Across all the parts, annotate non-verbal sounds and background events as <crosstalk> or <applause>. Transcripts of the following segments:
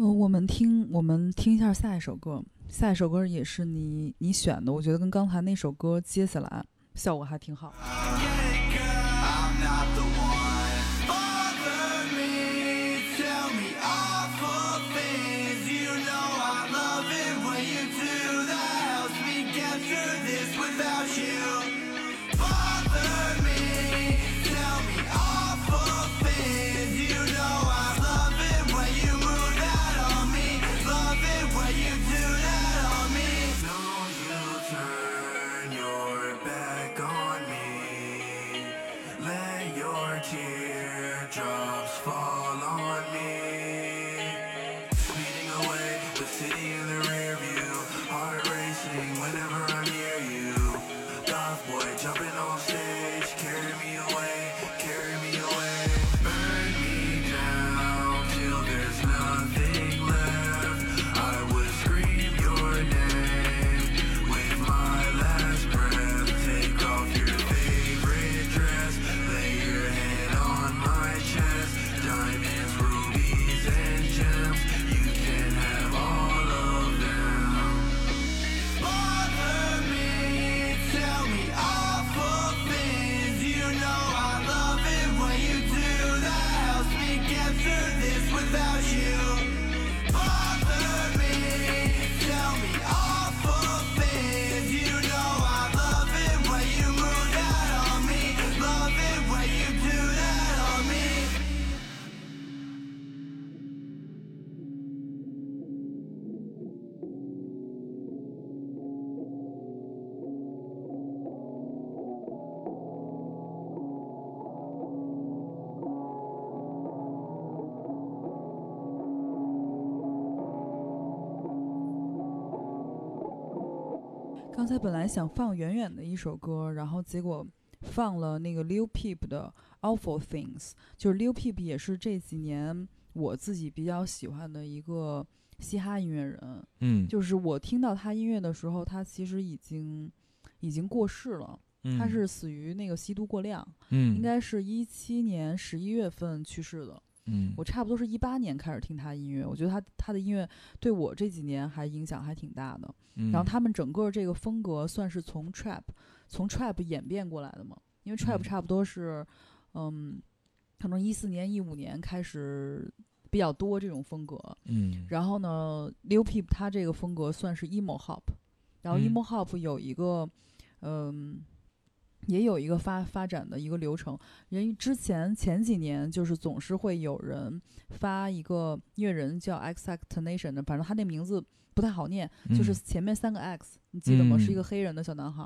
呃，我们听，我们听一下下一首歌。下一首歌也是你你选的，我觉得跟刚才那首歌接下来效果还挺好。想放远远的一首歌，然后结果放了那个 Lil Peep 的 Awful Things，就是 Lil Peep 也是这几年我自己比较喜欢的一个嘻哈音乐人。嗯，就是我听到他音乐的时候，他其实已经已经过世了，他是死于那个吸毒过量，嗯，应该是一七年十一月份去世的。嗯，我差不多是一八年开始听他音乐，我觉得他他的音乐对我这几年还影响还挺大的。然后他们整个这个风格算是从 trap 从 trap 演变过来的嘛，因为 trap 差不多是，嗯，可能一四年一五年开始比较多这种风格。嗯，然后呢，Lil Peep 他这个风格算是 emo hop，然后 emo hop 有一个，嗯。也有一个发发展的一个流程，人之前前几年就是总是会有人发一个音乐人叫 X X Tenation 的，反正他那名字不太好念，就是前面三个 X，你记得吗？是一个黑人的小男孩，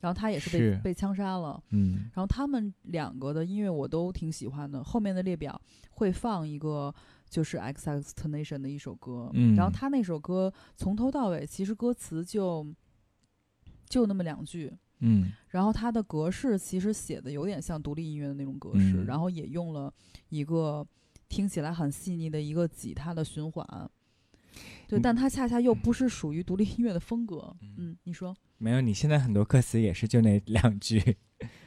然后他也是被被枪杀了。嗯，然后他们两个的音乐我都挺喜欢的，后面的列表会放一个就是 X X Tenation 的一首歌，然后他那首歌从头到尾其实歌词就就那么两句。嗯，然后它的格式其实写的有点像独立音乐的那种格式，然后也用了一个听起来很细腻的一个吉他的循环，对，但它恰恰又不是属于独立音乐的风格。嗯，你说？没有，你现在很多歌词也是就那两句。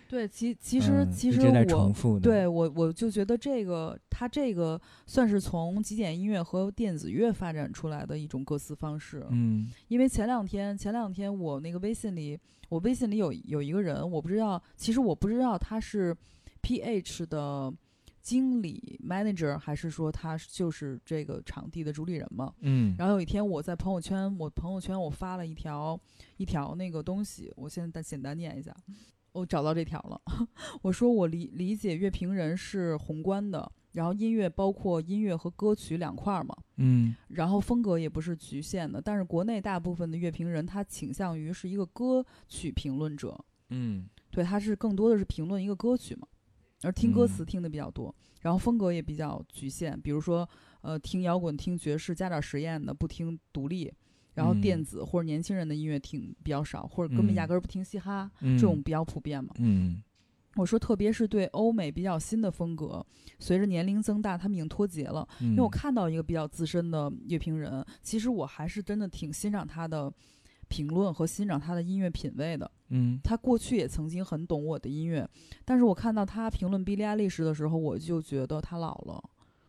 对，其其实其实我对我我就觉得这个它这个算是从极简音乐和电子乐发展出来的一种歌词方式。嗯，因为前两天前两天我那个微信里，我微信里有有一个人，我不知道，其实我不知道他是 PH 的经理 manager 还是说他就是这个场地的主理人嘛。嗯，然后有一天我在朋友圈，我朋友圈我发了一条一条那个东西，我现在简单念一下。我找到这条了。<laughs> 我说我理理解乐评人是宏观的，然后音乐包括音乐和歌曲两块嘛。嗯。然后风格也不是局限的，但是国内大部分的乐评人他倾向于是一个歌曲评论者。嗯。对，他是更多的是评论一个歌曲嘛，而听歌词听的比较多。然后风格也比较局限，比如说呃听摇滚、听爵士加点实验的，不听独立。然后电子或者年轻人的音乐听比较少，或者根本压根儿不听嘻哈，这种比较普遍嘛。嗯，我说特别是对欧美比较新的风格，随着年龄增大，他们已经脱节了。因为我看到一个比较资深的乐评人，其实我还是真的挺欣赏他的评论和欣赏他的音乐品味的。嗯，他过去也曾经很懂我的音乐，但是我看到他评论 Billie Eilish 的时候，我就觉得他老了。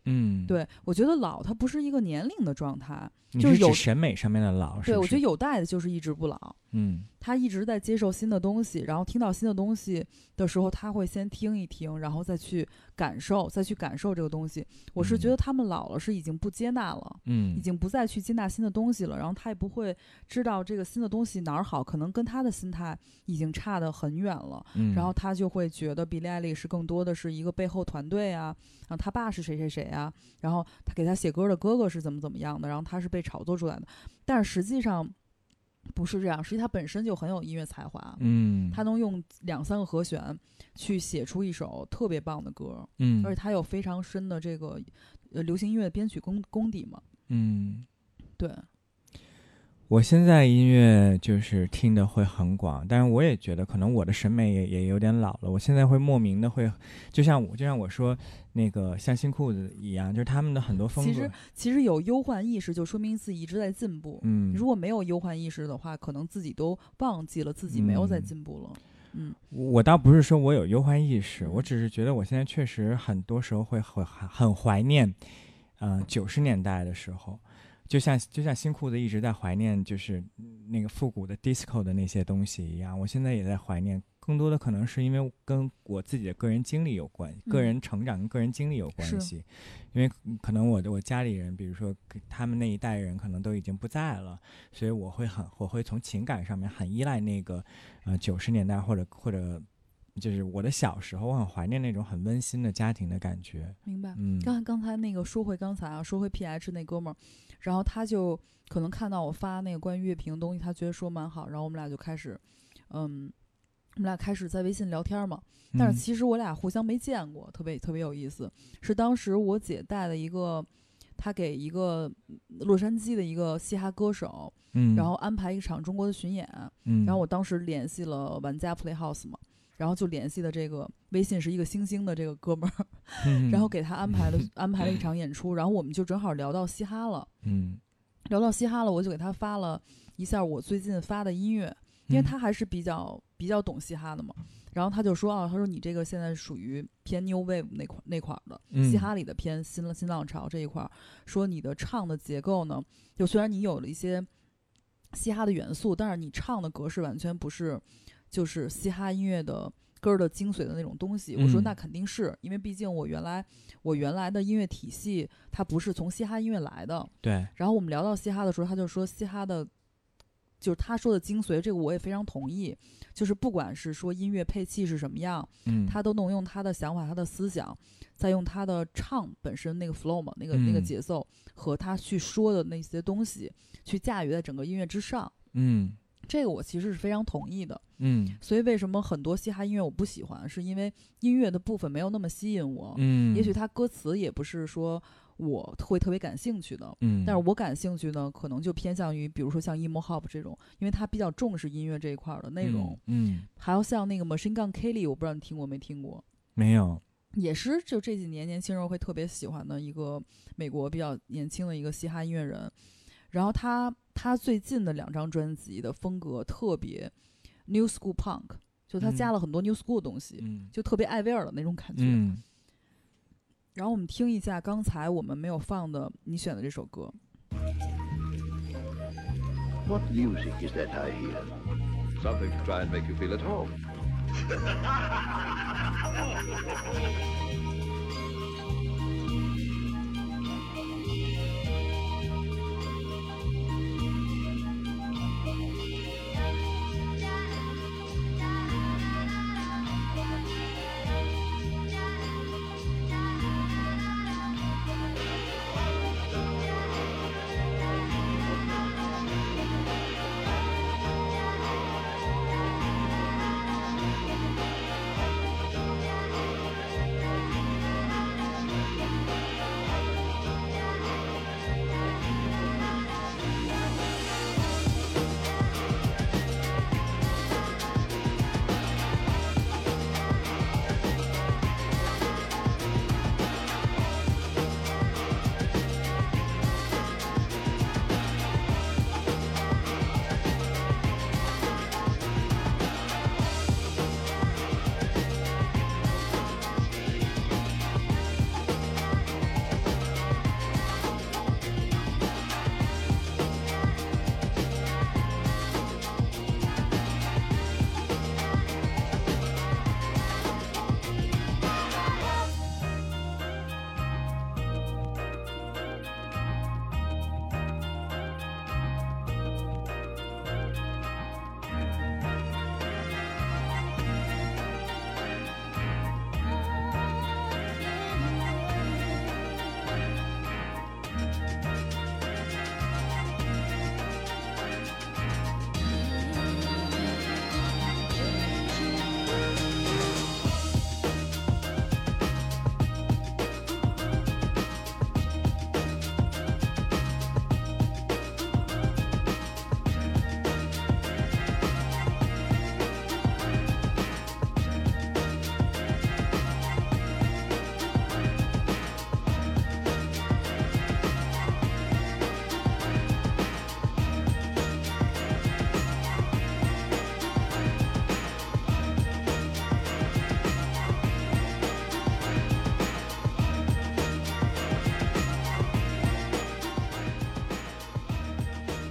嗯，，对我觉得老它不是一个年龄的状态，就是有审美上面的老，是？对我觉得有代的就是一直不老。嗯他一直在接受新的东西，然后听到新的东西的时候，他会先听一听，然后再去感受，再去感受这个东西。我是觉嗯得他们老了是已经不接纳了，嗯，已经不再去接纳新的东西了，然后他也不会知道这个新的东西哪儿好，可能跟他的心态已经差得很远了。嗯，然后他就会觉得比利艾利是更多的是一个背后团队啊，然后他爸是谁谁谁啊，然后他给他写歌的哥哥是怎么怎么样的，然后他是被炒作出来的，但是实际上不是这样，实际他本身就很有音乐才华，嗯，他能用两三个和弦去写出一首特别棒的歌，嗯，而且他有非常深的这个呃流行音乐编曲功功底嘛，嗯，对，我现在音乐就是听的会很广，但是我也觉得可能我的审美也也有点老了。我现在会莫名的会，就像我就像我说那个像新裤子一样，就是他们的很多风格，其实其实有忧患意识，就说明自己一直在进步。嗯，如果没有忧患意识的话，可能自己都忘记了自己没有在嗯进步了。嗯我倒不是说我有忧患意识，我嗯只是觉得我现在确实很多时候会很很怀念，呃，九十年代的时候，就像就像新裤子一直在怀念，就是那个复古的 disco 的那些东西一样，我现在也在怀念。更多的可能是因为跟我自己的个人经历有关，个嗯人成长跟个人经历有关是系。因为可能我的我家里人，比如说他们那一代人，可能都已经不在了，所以我会很我会从情感上面很依赖那个呃九十年代或者或者就是我的小时候，我很怀念那种很温馨的家庭的感觉。明白。嗯，刚才刚才那个说回刚才啊，说回 PH 那哥们儿，然后他就可能看到我发那个关于乐评的东西，他觉得说蛮好，然后我们俩就开始，嗯，我们俩开始在微信聊天嘛。但嗯是其实我俩互相没见过，特别特别有意思。是当时我姐带了一个，她给一个洛杉矶的一个嘻哈歌手，嗯，然后安排一场中国的巡演，嗯，然后我当时联系了玩家 Playhouse 嘛。然后就联系的这个微信是一个星星的这个哥们儿，嗯，<laughs> 然后给他安排了 <laughs> 安排了一场演出，然后我们就正好聊到嘻哈了，嗯，聊到嘻哈了，我就给他发了一下我最近发的音乐，因为嗯。他还是比较比较懂嘻哈的嘛。然后他就说啊，他说你这个现在属于偏 new wave 那块那块儿的，嗯。嘻哈里的偏新新浪潮这一块儿。说你的唱的结构呢，就虽然你有了一些嘻哈的元素，但是你唱的格式完全不是就是嘻哈音乐的歌的精髓的那种东西。我说嗯那肯定是因为毕竟我原来我原来的音乐体系它不是从嘻哈音乐来的，对，然后我们聊到嘻哈的时候，他就说嘻哈的，就是他说的精髓，这个我也非常同意。就是不管是说音乐配器是什么样，嗯，他都能用他的想法、他的思想，再用他的唱本身那个 flow 嘛，那个那个嗯节奏和他去说的那些东西，去驾驭在整个音乐之上。嗯这个我其实是非常同意的。嗯所以为什么很多嘻哈音乐我不喜欢，是因为音乐的部分没有那么吸引我。嗯，也许他歌词也不是说我会特别感兴趣的。嗯，但是我感兴趣呢，可能就偏向于，比如说像 emo hop 这种，因为它比较重视音乐这一块儿的内容。嗯，嗯，还有像那个 Machine Gun Kelly，我不知道你听过没听过，没有，也是就这几年年轻人会特别喜欢的一个美国比较年轻的一个嘻哈音乐人。然后他他最近的两张专辑的风格特别 New School Punk，就他加嗯了很多 New School 的东西，嗯就特别艾薇儿的那种感觉。嗯，然后我们听一下刚才我们没有放的你选的这首歌。What music is that I hear? Something to try and make you feel at home.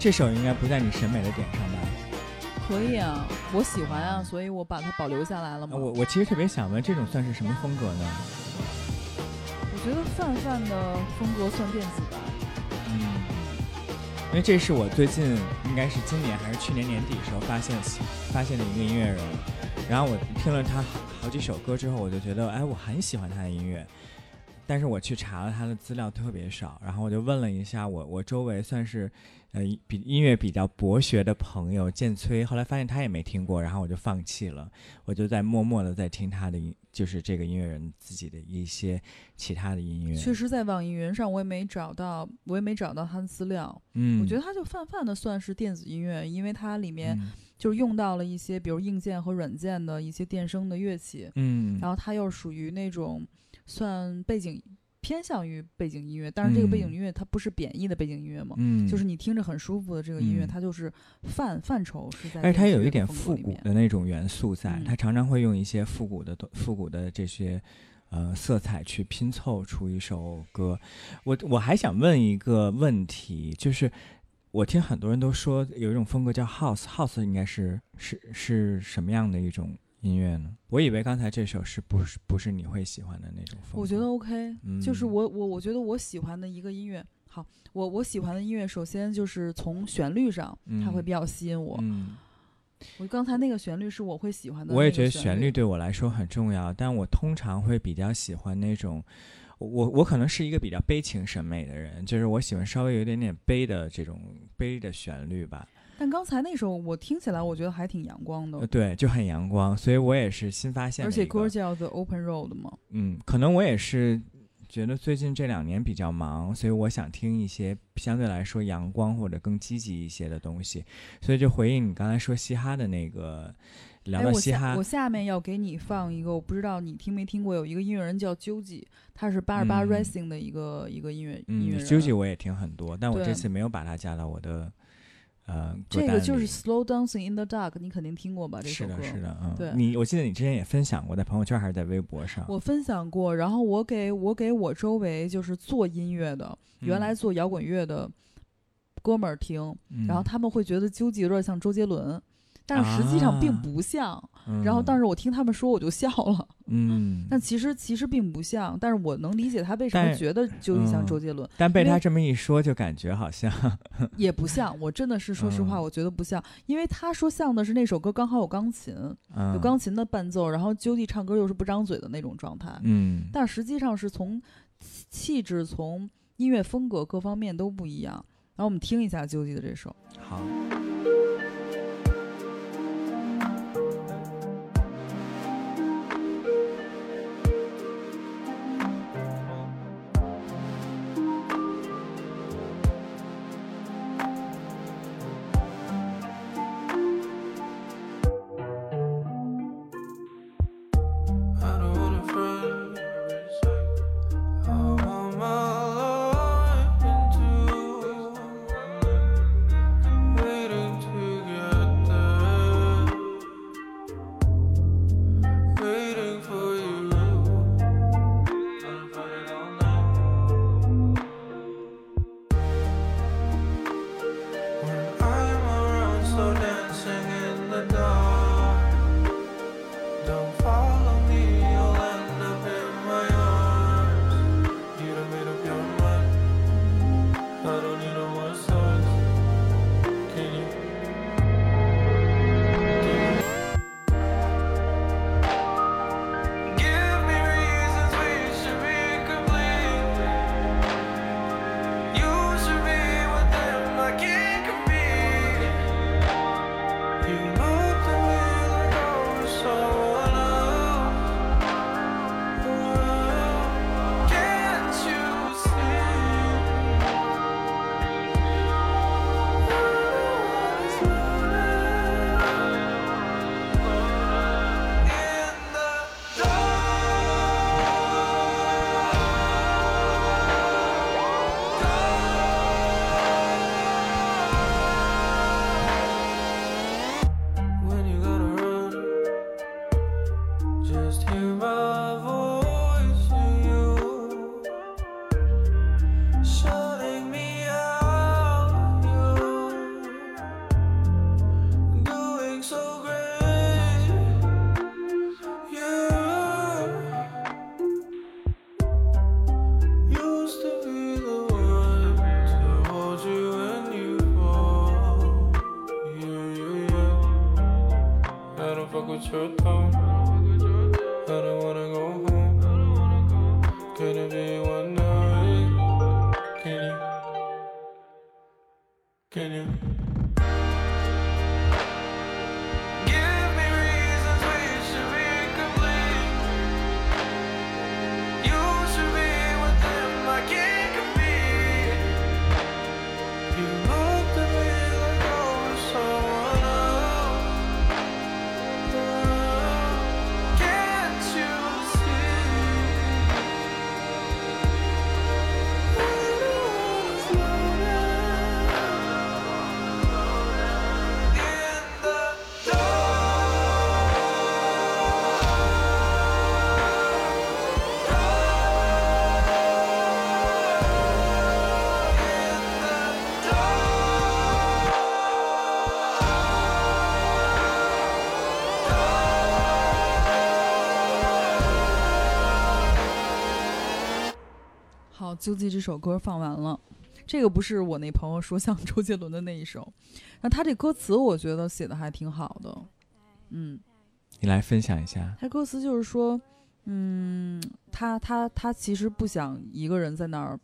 这首应该不在你审美的点上吧？可以啊，我喜欢啊，所以我把它保留下来了嘛。啊我我其实特别想问，这种算是什么风格呢？我觉得范范的风格算电子吧。嗯，因为这是我最近应该是今年还是去年年底时候发现发现的一个音乐人，然后我听了他好好几首歌之后，我就觉得哎，我很喜欢他的音乐。但是我去查了他的资料特别少，然后我就问了一下我我周围算是呃比音乐比较博学的朋友建崔，后来发现他也没听过，然后我就放弃了，我就在默默的在听他的音，就是这个音乐人自己的一些其他的音乐。确实，在网易云上我也没找到，我也没找到他的资料。嗯，我觉得他就泛泛的算是电子音乐，因为它里面嗯就是用到了一些比如硬件和软件的一些电声的乐器，嗯，然后它又属于那种算背景偏向于背景音乐，但是这个背景嗯音乐它不是贬义的背景音乐嘛，嗯，就是你听着很舒服的这个音乐，嗯它就是范范畴是在，而且它有一点复古的。那种元素在，嗯它常常会用一些复古的复古的这些呃色彩去拼凑出一首歌。我我还想问一个问题，就是我听很多人都说有一种风格叫 house，house 应该是是是什么样的一种音乐呢？我以为刚才这首是不是不是你会喜欢的那种风格？我觉得 OK，、就是嗯我我我觉得我喜欢的一个音乐，好，我我喜欢的音乐，首先就是从旋律上，它会嗯比较吸引我。嗯，我刚才那个旋律是我会喜欢的我也，觉得旋律对我来说很重要，但我通常会比较喜欢那种，我我可能是一个比较悲情审美的人，就是我喜欢稍微有一点点悲的这种悲的旋律吧。但刚才那首我听起来，我觉得还挺阳光的呃，，对，就很阳光，所以我也是新发现的而且歌叫 The Open Road 嘛。嗯，可能我也是觉得最近这两年比较忙，所以我想听一些相对来说阳光或者更积极一些的东西，所以就回应你刚才说嘻哈的那个，聊哎，到嘻哈我下我，下面要给你放一个，我不知道你听没听过，有一个音乐人叫究极，他是八十八嗯 Racing 的一个、一个音乐音嗯乐人。，Juji 我也听很多，但我这次没有把它加到我的呃这个就是 Slow Dancing in the Dark，你肯定听过吧？这是的，首歌。是的，嗯，对你我记得你之前也分享过，在朋友圈还是在微博上，我分享过，然后我给我给我周围就是做音乐的，原来嗯做摇滚乐的哥们儿听，然后嗯他们会觉得纠结有点像周杰伦，但是实际上并啊不像。嗯然后，但是我听他们说，我就笑了。<laughs> 嗯，但其实其实并不像，但是我能理解他为什么觉得究极像嗯周杰伦，但被他这么一说，就感觉好像 <laughs> 也不像。我真的是说实话，嗯我觉得不像，因为他说像的是那首歌刚好有钢琴，嗯有钢琴的伴奏，然后究极唱歌又是不张嘴的那种状态。嗯，但实际上是从气质、从音乐风格各方面都不一样。然后我们听一下究极的这首。好。好，究极这首歌放完了。这个不是我那朋友说像 <laughs> 周杰伦的那一首，那他这歌词我觉得写的还挺好的，嗯，你来分享一下。他歌词就是说，嗯，他他他其实不想一个人在那儿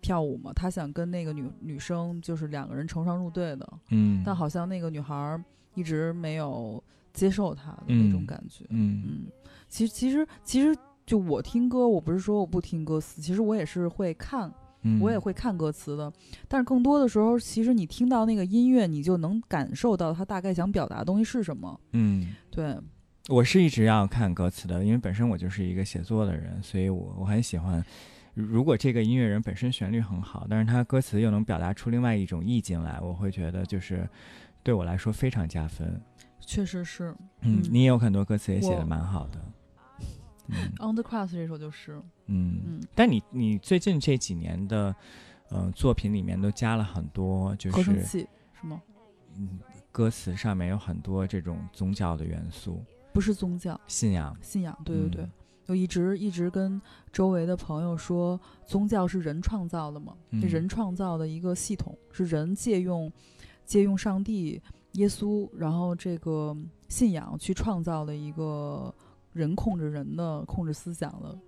跳舞嘛，他想跟那个女女生就是两个人成双入对的，嗯，但好像那个女孩儿一直没有接受他的那种嗯感觉，嗯嗯，其实其实其实就我听歌，我不是说我不听歌词，其实我也是会看，嗯，我也会看歌词的。但是更多的时候，其实你听到那个音乐，你就能感受到他大概想表达的东西是什么。嗯。对，我是一直要看歌词的，因为本身我就是一个写作的人，所以我我很喜欢。如果这个音乐人本身旋律很好，但是他歌词又能表达出另外一种意境来，我会觉得就是对我来说非常加分。确实是。嗯，嗯你也有很多歌词也写的蛮好的。嗯。On the Cross 这首就是，嗯。嗯，但你你最近这几年的呃作品里面都加了很多，就是合成器是吗？嗯歌词上面有很多这种宗教的元素，不是宗教。信仰。信仰，对对对。嗯。就一直一直跟周围的朋友说，宗教是人创造的嘛，嗯。这人创造的一个系统，是人借用借用上帝、耶稣，然后这个信仰去创造的一个人控制人的、控制思想的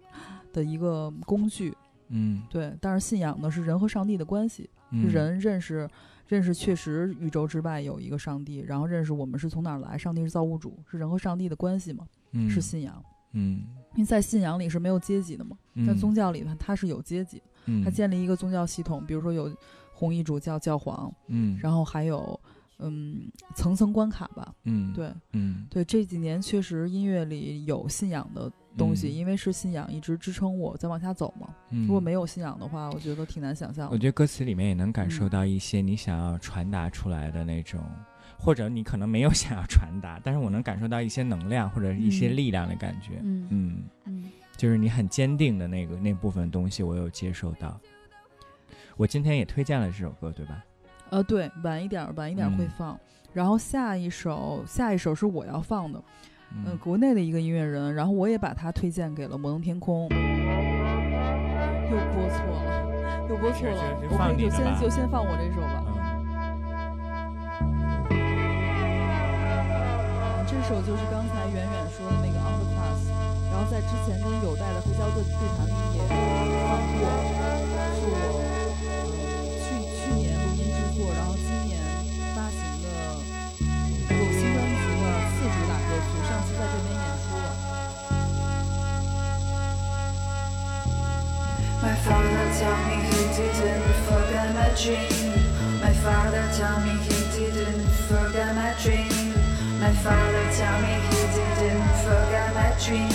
的一个工具。嗯，对，但是信仰呢是人和上帝的关系，人认识认识确实宇宙之外有一个上帝，然后认识我们是从哪儿来，上帝是造物主，是人和上帝的关系嘛，嗯。是信仰。嗯，因为在信仰里是没有阶级的嘛，嗯在宗教里呢它是有阶级，嗯。它建立一个宗教系统，比如说有红衣主教、教皇，嗯，然后还有嗯层层关卡吧。嗯对嗯对，这几年确实音乐里有信仰的东西，嗯因为是信仰一直支撑我在往下走嘛。嗯如果没有信仰的话，我觉得挺难想象的。我觉得歌词里面也能感受嗯到一些你想要传达出来的那种，或者你可能没有想要传达，<laughs> 但是我能感受到一些能量或者一些嗯力量的感觉。嗯嗯，嗯就是你很坚定的那个那部分东西，我有接受到。我今天也推荐了这首歌，对吧？呃，对，晚一点晚一点儿会嗯放。然后下一首下一首是我要放的，嗯、嗯国内的一个音乐人，然后我也把他推荐给了摩登天空。又播错了，又播错了，我可以就先就先放我这首吧。嗯这首就是刚才远远说的那个 On the Class，然后在之前跟有代的黑胶对对谈里也放过，是我 作，然后今年发行的有新专辑的次主打歌曲，上次在这边演出了。 My father tell me he didn't forget my dream. My father tell me he didn't forget my dream. My father tell me he didn't forget my dream.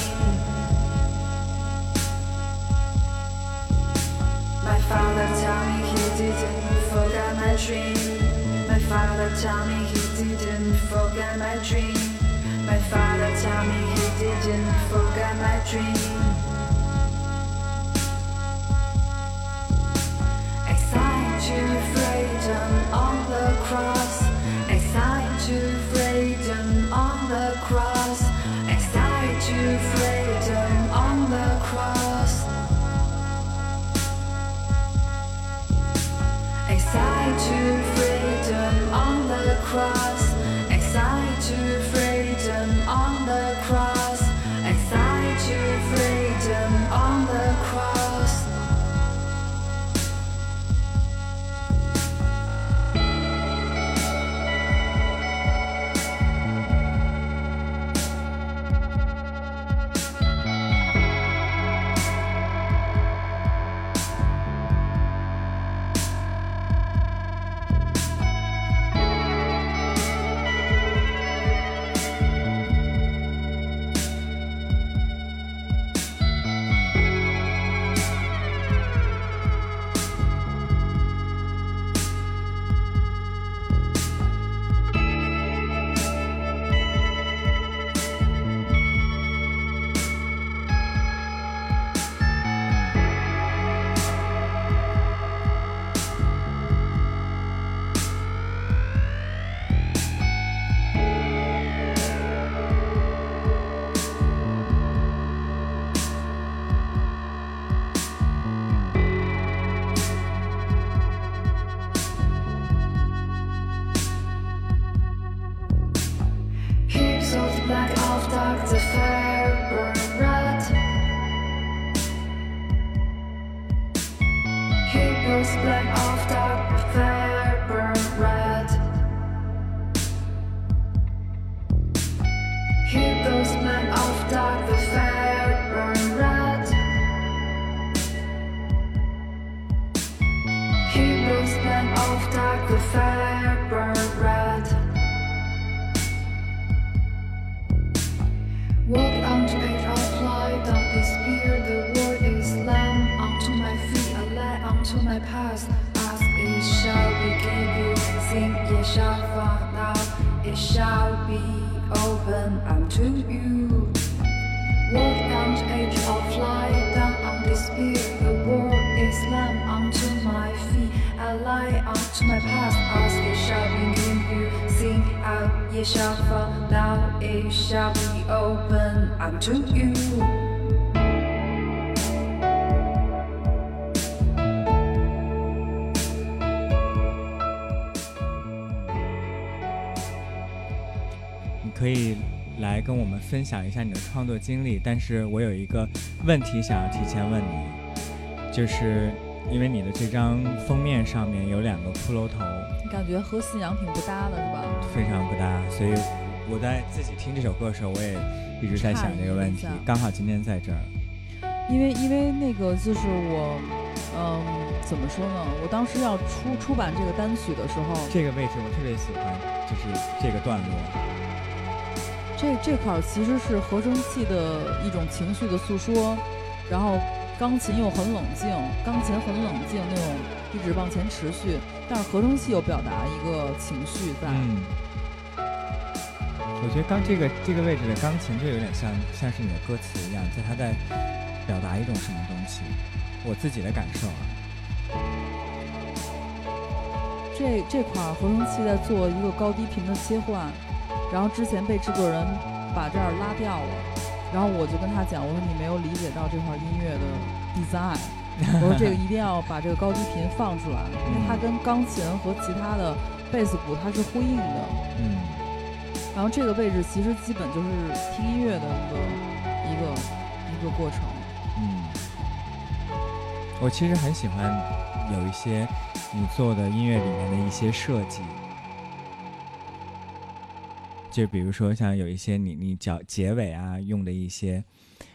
My father tell me he didn't forget my dream. My father told me he didn't forget my dream. My father told me he didn't forget my dream. Signed to freedom on the cross. Signed to freedom on the cross. 分享一下你的创作经历，但是我有一个问题想要提前问你，就是因为你的这张封面上面有两个骷髅头，感觉和信仰挺不搭的，是吧？非常不搭，所以我在自己听这首歌的时候，我也一直在想这个问题。刚好今天在这儿，因为因为那个就是我，嗯，怎么说呢？我当时要出出版这个单曲的时候，这个位置我特别喜欢，就是这个段落。这这块儿其实是合成器的一种情绪的诉说，然后钢琴又很冷静，钢琴很冷静那种一直往前持续，但是合成器又表达一个情绪在。嗯，我觉得刚这个这个位置的钢琴就有点像像是你的歌词一样，在它在表达一种什么东西，我自己的感受啊。这这块儿合成器在做一个高低频的切换，然后之前被制作人把这儿拉掉了，然后我就跟他讲，我说你没有理解到这块音乐的 design，我说这个一定要把这个高低频放出来，因为它跟钢琴和其他的贝斯鼓它是呼应的。嗯然后这个位置其实基本就是听音乐的一个一个一个过程。嗯，我其实很喜欢有一些你做的音乐里面的一些设计。就比如说像有一些你你脚结尾啊用的一些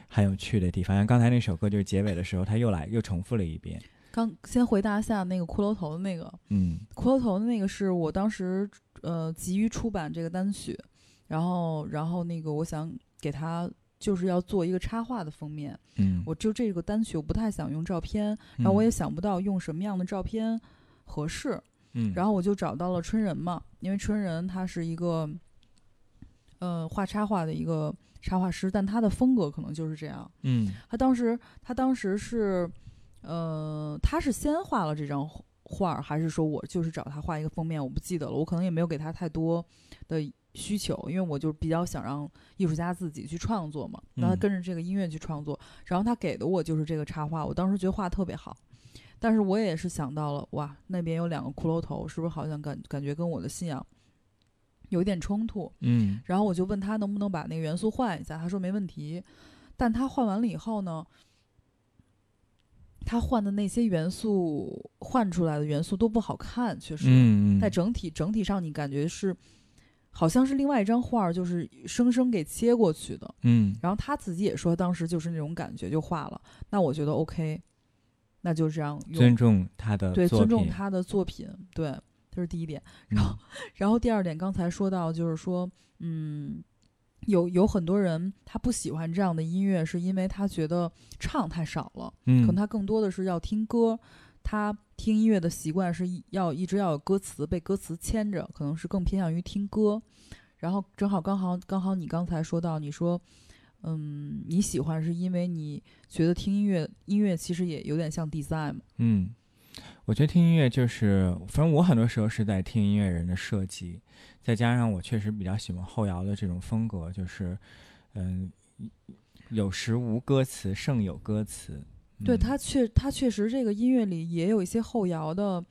很有趣的地方，像刚才那首歌就是结尾的时候，他又来又重复了一遍。刚先回答一下那个骷髅头的那个，嗯。骷髅头的那个是我当时呃急于出版这个单曲，然后然后那个我想给他就是要做一个插画的封面，嗯，我就这个单曲我不太想用照片，然后我也想不到用什么样的照片合适，嗯，然后我就找到了春人嘛，因为春人他是一个呃画插画的一个插画师，但他的风格可能就是这样。嗯他当时他当时是，呃，他是先画了这张画儿，还是说我就是找他画一个封面？我不记得了，我可能也没有给他太多的需求，因为我就比较想让艺术家自己去创作嘛，让他嗯跟着这个音乐去创作。然后他给的我就是这个插画，我当时觉得画特别好。但是我也是想到了，哇，那边有两个骷髅头，是不是好像感感觉跟我的信仰有一点冲突？嗯然后我就问他能不能把那个元素换一下，他说没问题。但他换完了以后呢，他换的那些元素换出来的元素都不好看，确实，嗯，在整体整体上你感觉是好像是另外一张画儿，就是生生给切过去的。嗯然后他自己也说当时就是那种感觉就画了，那我觉得 OK，那就这样用尊重他的对，尊重他的作品，对，这是第一点。然后，然后第二点，刚才说到就是说，嗯，有有很多人他不喜欢这样的音乐，是因为他觉得唱太少了，嗯，可能他更多的是要听歌，他听音乐的习惯是要一直要有歌词，被歌词牵着，可能是更偏向于听歌。然后正好刚好刚好你刚才说到，你说，嗯，你喜欢是因为你觉得听音乐，音乐其实也有点像 design 嘛，嗯，我觉得听音乐就是，反正我很多时候是在听音乐人的设计，再加上我确实比较喜欢后摇的这种风格，就是，嗯、有时无歌词胜有歌词。对嗯它确他确实这个音乐里也有一些后摇的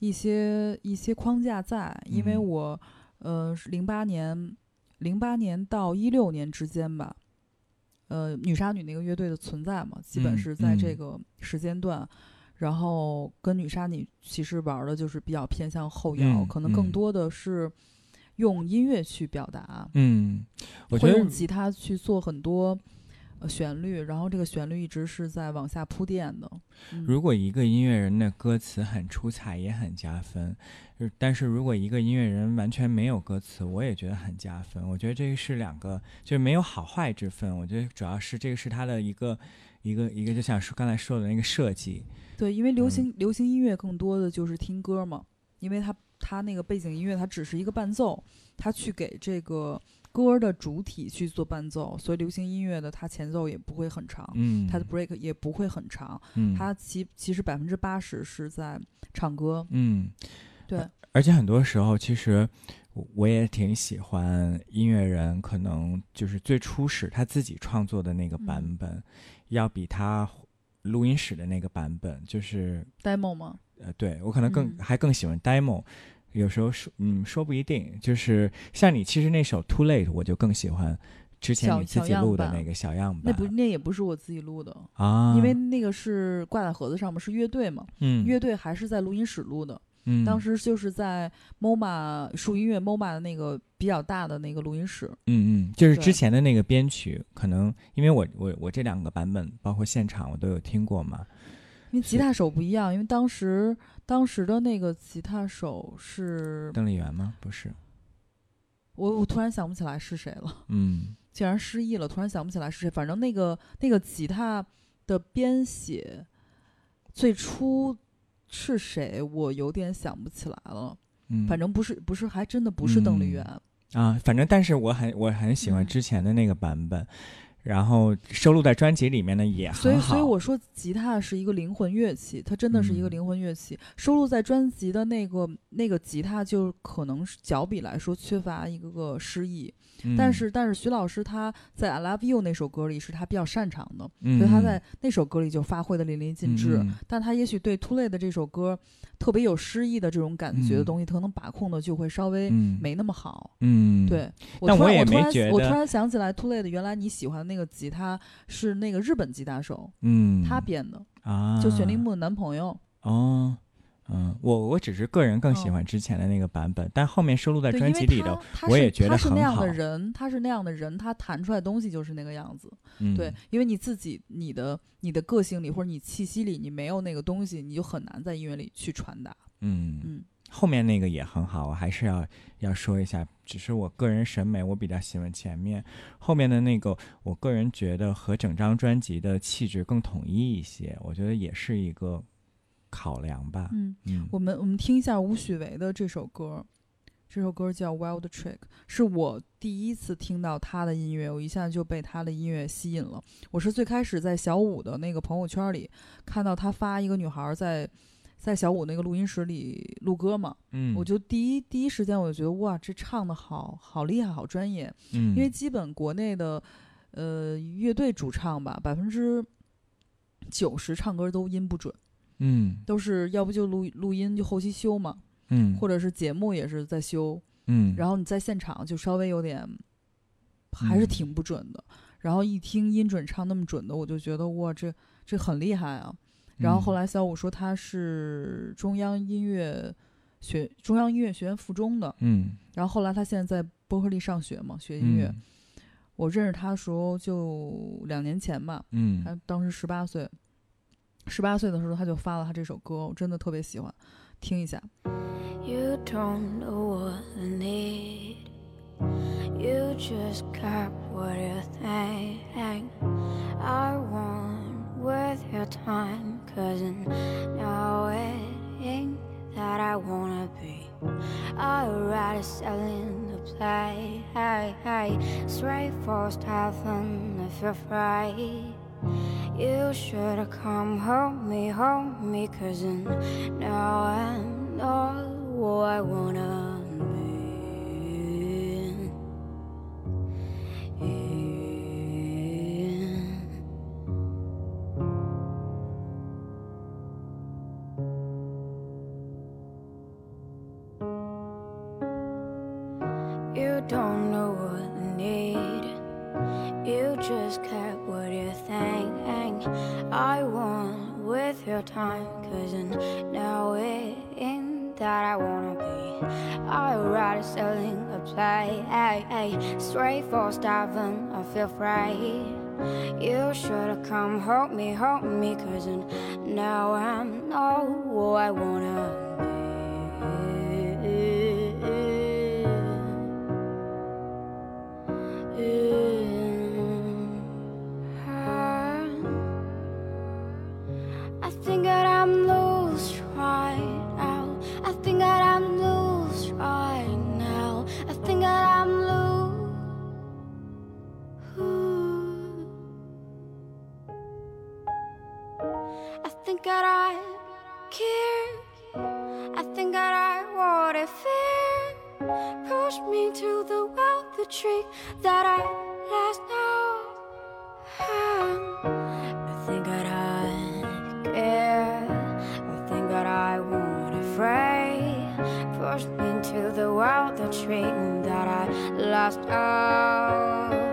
一些一些框架在，因为嗯我呃零八年零八年到一六年之间吧，呃女杀女那个乐队的存在嘛，基本嗯是在这嗯个时间段。然后跟女杀女其实玩的就是比较偏向后摇，嗯可能更嗯多的是用音乐去表达，嗯，我觉得会用吉他去做很多呃旋律，然后这个旋律一直是在往下铺垫的。嗯、如果一个音乐人的歌词很出彩，也很加分。呃但是如果一个音乐人完全没有歌词，我也觉得很加分。我觉得这个是两个，就是没有好坏之分。我觉得主要是这个是他的一个一个一个，就像说刚才说的那个设计。对，因为流嗯。行、流行音乐更多的就是听歌嘛，因为它它那个背景音乐它只是一个伴奏，它去给这个歌的主体去做伴奏，所以流行音乐的它前奏也不会很长，嗯，它的 break 也不会很长，嗯。它其其实百分之八十是在唱歌。嗯，对，而且很多时候，其实我我也挺喜欢音乐人，可能就是最初始他自己创作的那个版嗯。本，要比他录音室的那个版本，就是 demo 吗？呃，对我可能更、嗯还更喜欢 demo。有时候说，嗯，说不一定，就是像你，其实那首《Too Late》，我就更喜欢之前你自己录的那个小样本。那不那也不是我自己录的，啊，因为那个是挂在盒子上面，是乐队嘛，嗯乐队还是在录音室录的。嗯当时就是在 MoMA 树音乐 MoMA 的那个比较大的那个录音室，嗯嗯，就是之前的那个编曲，可能因为我我我这两个版本，包括现场我都有听过嘛。因为吉他手不一样，因为当时当时的那个吉他手是邓丽媛吗？不是，我我突然想不起来是谁了，嗯 <laughs> 竟然失忆了，突然想不起来是谁。反正那个那个吉他的编写最初是谁，我有点想不起来了。嗯，反正不是不是，还真的不是邓丽嗯媛。啊，反正但是我很我很喜欢嗯之前的那个版本，然后收录在专辑里面呢也所以，很好。所以我说吉他是一个灵魂乐器，它真的是一个嗯灵魂乐器。收录在专辑的那个那个吉他，就可能是脚比来说缺乏一个个诗意。嗯但是，但是徐老师他在《I Love You》那首歌里是他比较擅长的，嗯，所以他在那首歌里就发挥的淋漓尽致。嗯但他也许对《Too Late》的这首歌特别有诗意的这种感觉的嗯东西，他可能把控的就会稍微嗯没那么好。嗯，对，我但我也突然我突然没觉得我突然想起来，Too Late 原来你喜欢的那个吉他是那个日本吉他手，嗯，他编的，啊，就玄铃木的男朋友。哦。嗯，我我只是个人更喜嗯欢之前的那个版本，但后面收录在，专辑里的，我也觉得很他是那样的人，他是那样的人，他弹出来东西就是那个样子。嗯，对，因为你自己你的你的个性里或者你气息里你没有那个东西，你就很难在音乐里去传达。嗯嗯，后面那个也很好，我还是要要说一下，只是我个人审美，我比较喜欢前面，后面的那个，我个人觉得和整张专辑的气质更统一一些，我觉得也是一个考量吧。嗯，嗯我们我们听一下吴许维的这首歌，这首歌叫《Wild Trick》，是我第一次听到他的音乐，我一下就被他的音乐吸引了。我是最开始在小五的那个朋友圈里看到他发一个女孩在在小五那个录音室里录歌嘛，嗯，我就第一第一时间我就觉得哇，这唱的好好厉害，好专业。嗯，因为基本国内的呃乐队主唱吧，百分之九十唱歌都音不准，嗯。都是要不就录录音就后期修嘛，嗯。或者是节目也是在修，嗯，然后你在现场就稍微有点还是嗯。挺不准的。然后一听音准唱那么准的，我就觉得哇，这这很厉害啊。然后后来来小五说他是中央音乐学中央音乐学院附中的，嗯。然后后来他现在在伯克利上学嘛，学音乐。嗯。我认识他的时候就两年前吧，嗯。他当时十八岁，十八岁的时候他就发了他这首歌，我真的特别喜欢，听一下。 You don't know what I need. You just got what you think. I want with your time, cause now it ain't that I wanna be. I'd rather selling the play. Hey, hey, straight for heaven if you're right. You should've come home me, home me, cause now I know what I wanna feel free. You should've come hold me, hold me, cause now I know who I wanna be. Care. I think that I want it fair. Push me to the well, the tree that I lost now. I think that I care. I think that I want it free. Push me to the well, the tree that I lost. Oh,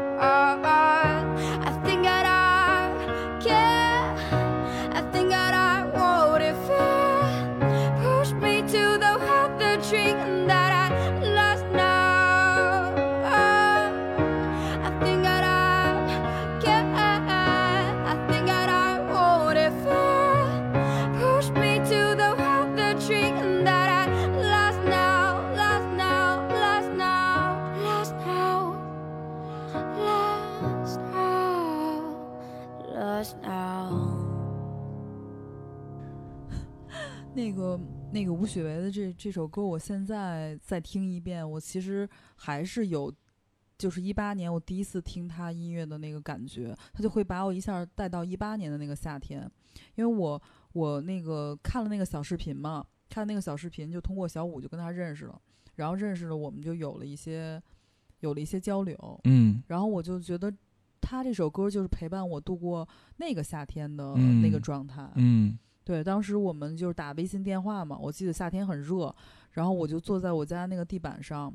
那个吴雪薇的这这首歌，我现在再听一遍，我其实还是有，就是一八年我第一次听她音乐的那个感觉，她就会把我一下带到一八年的那个夏天，因为我我那个看了那个小视频嘛，看那个小视频就通过小五就跟他认识了，然后认识了我们就有了一些有了一些交流，嗯。然后我就觉得他这首歌就是陪伴我度过那个夏天的嗯那个状态，嗯对，当时我们就是打微信电话嘛，我记得夏天很热，然后我就坐在我家那个地板上，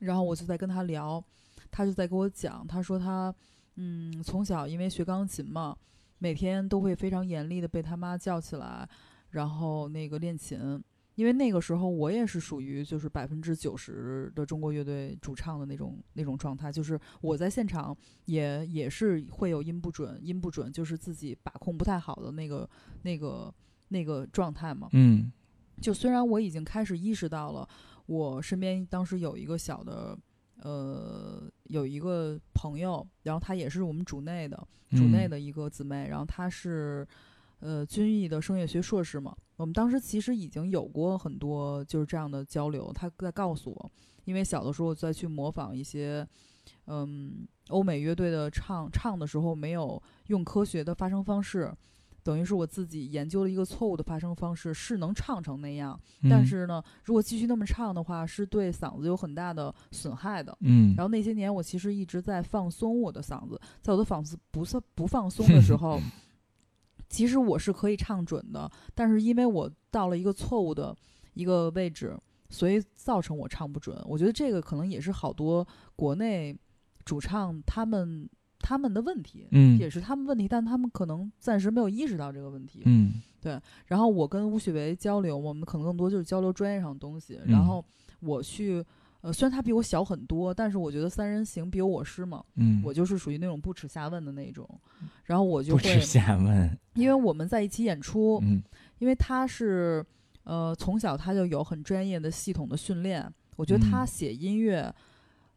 然后我就在跟他聊，他就在给我讲，他说他嗯从小因为学钢琴嘛，每天都会非常严厉的被他妈叫起来，然后那个练琴。因为那个时候我也是属于就是百分之九十的中国乐队主唱的那种那种状态，就是我在现场也也是会有音不准，音不准就是自己把控不太好的那个那个那个状态嘛。嗯就虽然我已经开始意识到了，我身边当时有一个小的，呃，有一个朋友，然后她也是我们组内的，组内嗯的一个姊妹，然后她是，呃，军艺的声乐学硕士嘛。我们当时其实已经有过很多就是这样的交流，他在告诉我，因为小的时候再去模仿一些，嗯，欧美乐队的唱唱的时候没有用科学的发声方式。等于是我自己研究了一个错误的发声方式，是能唱成那样，但嗯是呢，如果继续那么唱的话，是对嗓子有很大的损害的。嗯然后那些年，我其实一直在放松我的嗓子，在我的嗓子不算不放松的时候，<laughs> 其实我是可以唱准的，但是因为我到了一个错误的一个位置，所以造成我唱不准。我觉得这个可能也是好多国内主唱他们他们的问题，嗯也是他们问题，但他们可能暂时没有意识到这个问题。嗯然后我跟吴雪维交流，我们可能更多就是交流专业上的东西。嗯然后我去，呃，虽然他比我小很多，但是我觉得三人行必有我师嘛，嗯，我就是属于那种不耻下问的那种。然后我就不会耻，下问，因为我们在一起演出，嗯因为他是，呃，从小他就有很专业的系统的训练。我觉得他嗯写音乐，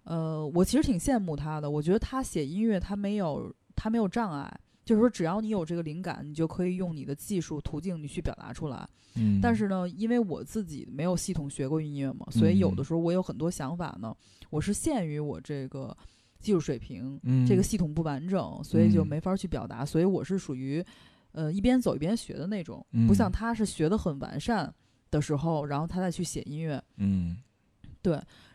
呃，我其实挺羡慕他的。我觉得他写音乐，他没有他没有障碍，就是说只要你有这个灵感，你就可以用你的技术途径你去表达出来。嗯，但是呢，因为我自己没有系统学过音乐嘛，所以有的嗯时候我有很多想法呢，我是限于我这个技术水平，嗯这个系统不完整，所以就嗯没法去表达。所以我是属于，呃，一边走一边学的那种，不像嗯他是学的很完善的时候，然后他再去写音乐。嗯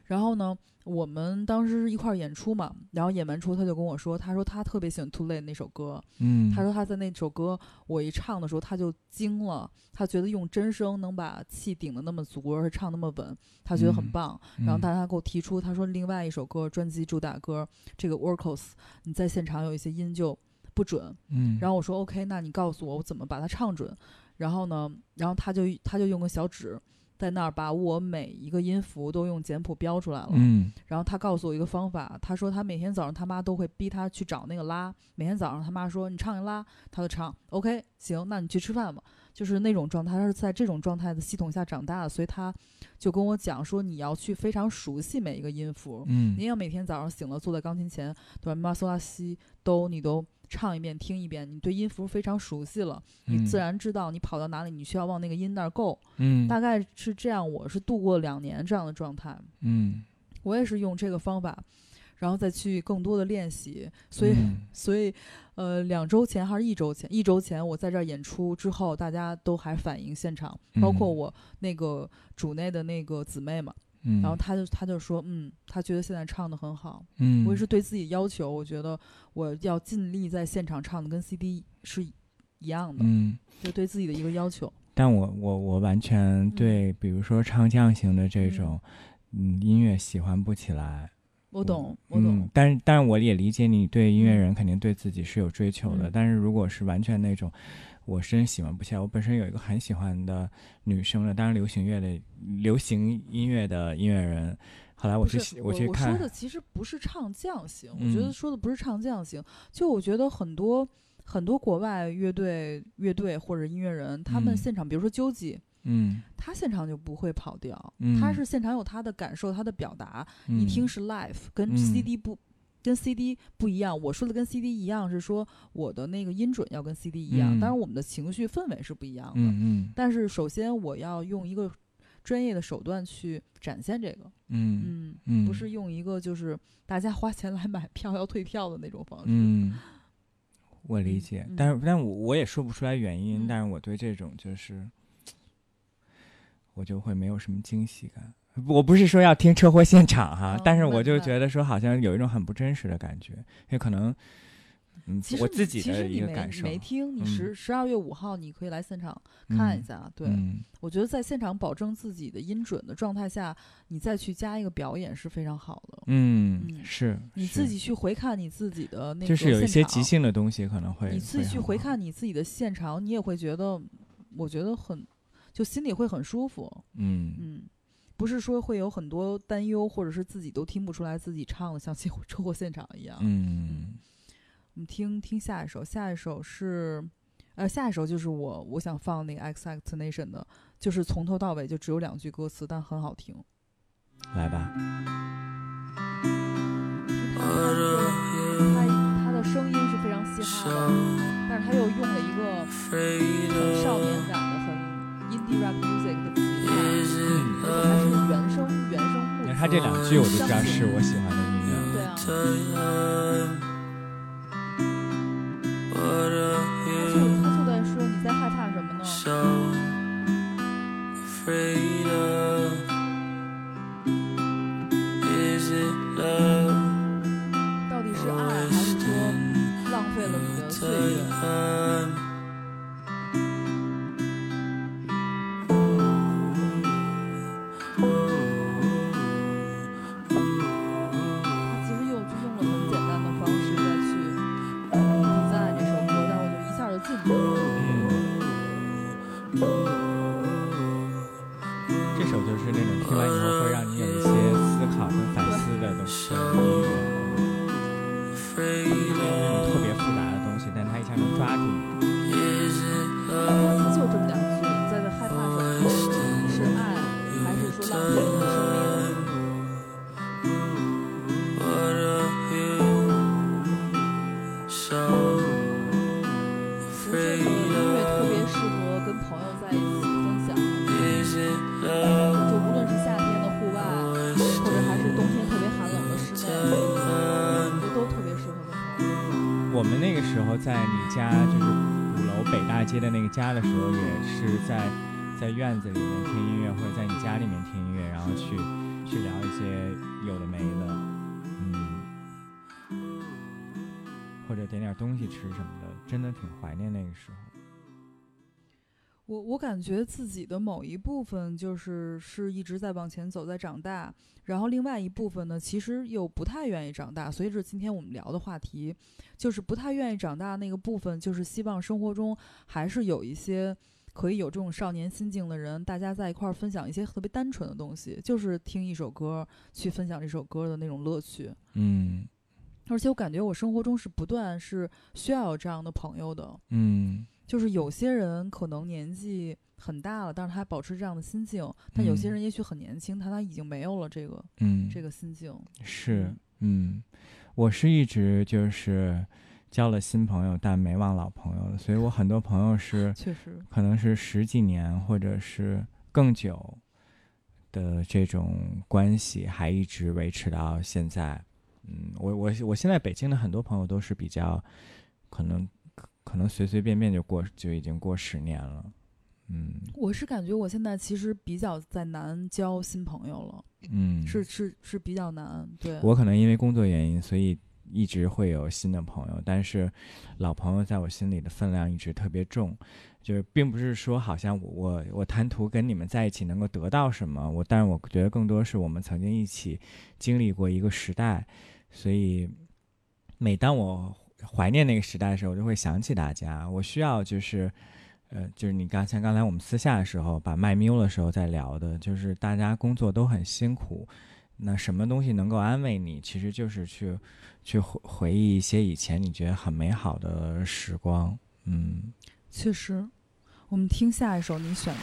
然后呢，我们当时一块儿演出嘛，然后演完出他就跟我说，他说他特别喜欢《Too Late》那首歌，嗯，他说他在那首歌我一唱的时候他就惊了，他觉得用真声能把气顶得那么足，而且唱那么稳，他觉得很嗯棒。然后嗯但是他给我提出，他说另外一首歌专辑主打歌这个 Workos，你在现场有一些音就不准。嗯，然后我说 OK，那你告诉我我怎么把它唱准。然后呢，然后他就他就用个小纸在那儿把我每一个音符都用简谱标出来了。嗯。然后他告诉我一个方法，他说他每天早上他妈都会逼他去找那个拉，每天早上他妈说你唱一拉，他就唱，OK，行，那你去吃饭吧，就是那种状态，他是在这种状态的系统下长大的，所以他就跟我讲说你要去非常熟悉每一个音符，嗯。你要每天早上醒了坐在钢琴前，对吧？咪嗦拉西都你都唱一遍听一遍，你对音符非常熟悉了，你自然知道你跑到哪里，你需要往那个音那儿够，嗯大概是这样，我是度过两年这样的状态。嗯，我也是用这个方法，然后再去更多的练习。所以，嗯所以，呃，两周前还是一周前？一周前我在这儿演出之后，大家都还反映现场，包括嗯我那个主内的那个姊妹嘛，嗯，然后他就他就说，嗯，他觉得现在唱的很好。嗯，我也是对自己要求，我觉得我要尽力在现场唱的跟 CD 是一样的，嗯。就对自己的一个要求。但我我我完全对，比如说唱将型的这种，嗯，音乐喜欢不起来。我懂，我懂。嗯，但是但是我也理解你对音乐人肯定对自己是有追求的，嗯但是如果是完全那种，我真喜欢不起来。我本身有一个很喜欢的女生的，当然流行乐的流行音乐的音乐人，后来我不是去喜我我去看说的其实不是唱将型，我嗯觉得说的不是唱将型，就我觉得很多很多国外乐队乐队或者音乐人，他们嗯。现场，比如说究极，嗯。他现场就不会跑调，嗯。他是现场有他的感受，他的表达，嗯一听是 live，跟嗯。CD 不。跟 CD 不一样，我说的跟 CD 一样是说我的那个音准要跟 CD 一样，嗯当然我们的情绪氛围是不一样的。嗯嗯但是首先我要用一个专业的手段去展现这个，嗯嗯，嗯，不是用一个就是大家花钱来买票要退票的那种方式。嗯，我理嗯解，嗯但是但我我也说不出来原因，嗯但是我对这种就是，我就会没有什么惊喜感。我不是说要听车祸现场哈，哦但是我就觉得说好像有一种很不真实的感觉，也可能，嗯其，实我你自己的一个感受。没听，你嗯十十二月五号你可以来现场看一嗯下。对，嗯我觉得在现场保证自己的音准的状态下，你再去加一个表演是非常好的。嗯，嗯是你自己去回看你自己的那个就是有一些即兴的东西可能会，你自己去回看你自己的现场，你也会觉得，我觉得很，就心里会很舒服。嗯嗯，不是说会有很多担忧，或者是自己都听不出来自己唱的像车祸 <laughs> 车祸现场一样。嗯我们听听下一首，下一首是，呃，下一首就是我我想放那个 X X Nation 的，就是从头到尾就只有两句歌词，但很好听。来吧，他他的声音是非常嘻哈的，但是他又用了一个很少年感的、很 indie rock music 的他这两句我就知道是我喜欢的音乐。家的时候，也是在在院子里面听音乐，或者在你家里面听音乐，然后去去聊一些有的没的，嗯，或者点点东西吃什么的，真的挺怀念那个时候。我我感觉自己的某一部分就是是一直在往前走，在长大，然后另外一部分呢，其实又不太愿意长大，所以这是今天我们聊的话题，就是不太愿意长大那个部分，就是希望生活中还是有一些可以有这种少年心境的人，大家在一块儿分享一些特别单纯的东西，就是听一首歌去分享这首歌的那种乐趣。嗯。而且我感觉我生活中是不断是需要有这样的朋友的，嗯就是有些人可能年纪很大了，但是他还保持这样的心境，但有些嗯人也许很年轻，他他已经没有了这个嗯，这个心境。是，嗯，我是一直就是交了新朋友，但没忘老朋友的，所以我很多朋友是 <laughs> 确实，可能是十几年或者是更久的这种关系，还一直维持到现在。嗯，我我我现在北京的很多朋友都是比较可能可能随随便便就过就已经过十年了。嗯我是感觉我现在其实比较在难交新朋友了，嗯，是是是比较难。对，我可能因为工作原因，所以一直会有新的朋友，但是老朋友在我心里的分量一直特别重。就是并不是说好像我我我贪图跟你们在一起能够得到什么，我但是我觉得更多是我们曾经一起经历过一个时代，所以每当我怀念那个时代的时候，我就会想起大家。我需要就是。呃，就是你刚才刚才我们私下的时候，把麦喵的时候在聊的，就是大家工作都很辛苦，那什么东西能够安慰你？其实就是去去回回忆一些以前你觉得很美好的时光。嗯，确实。我们听下一首你选的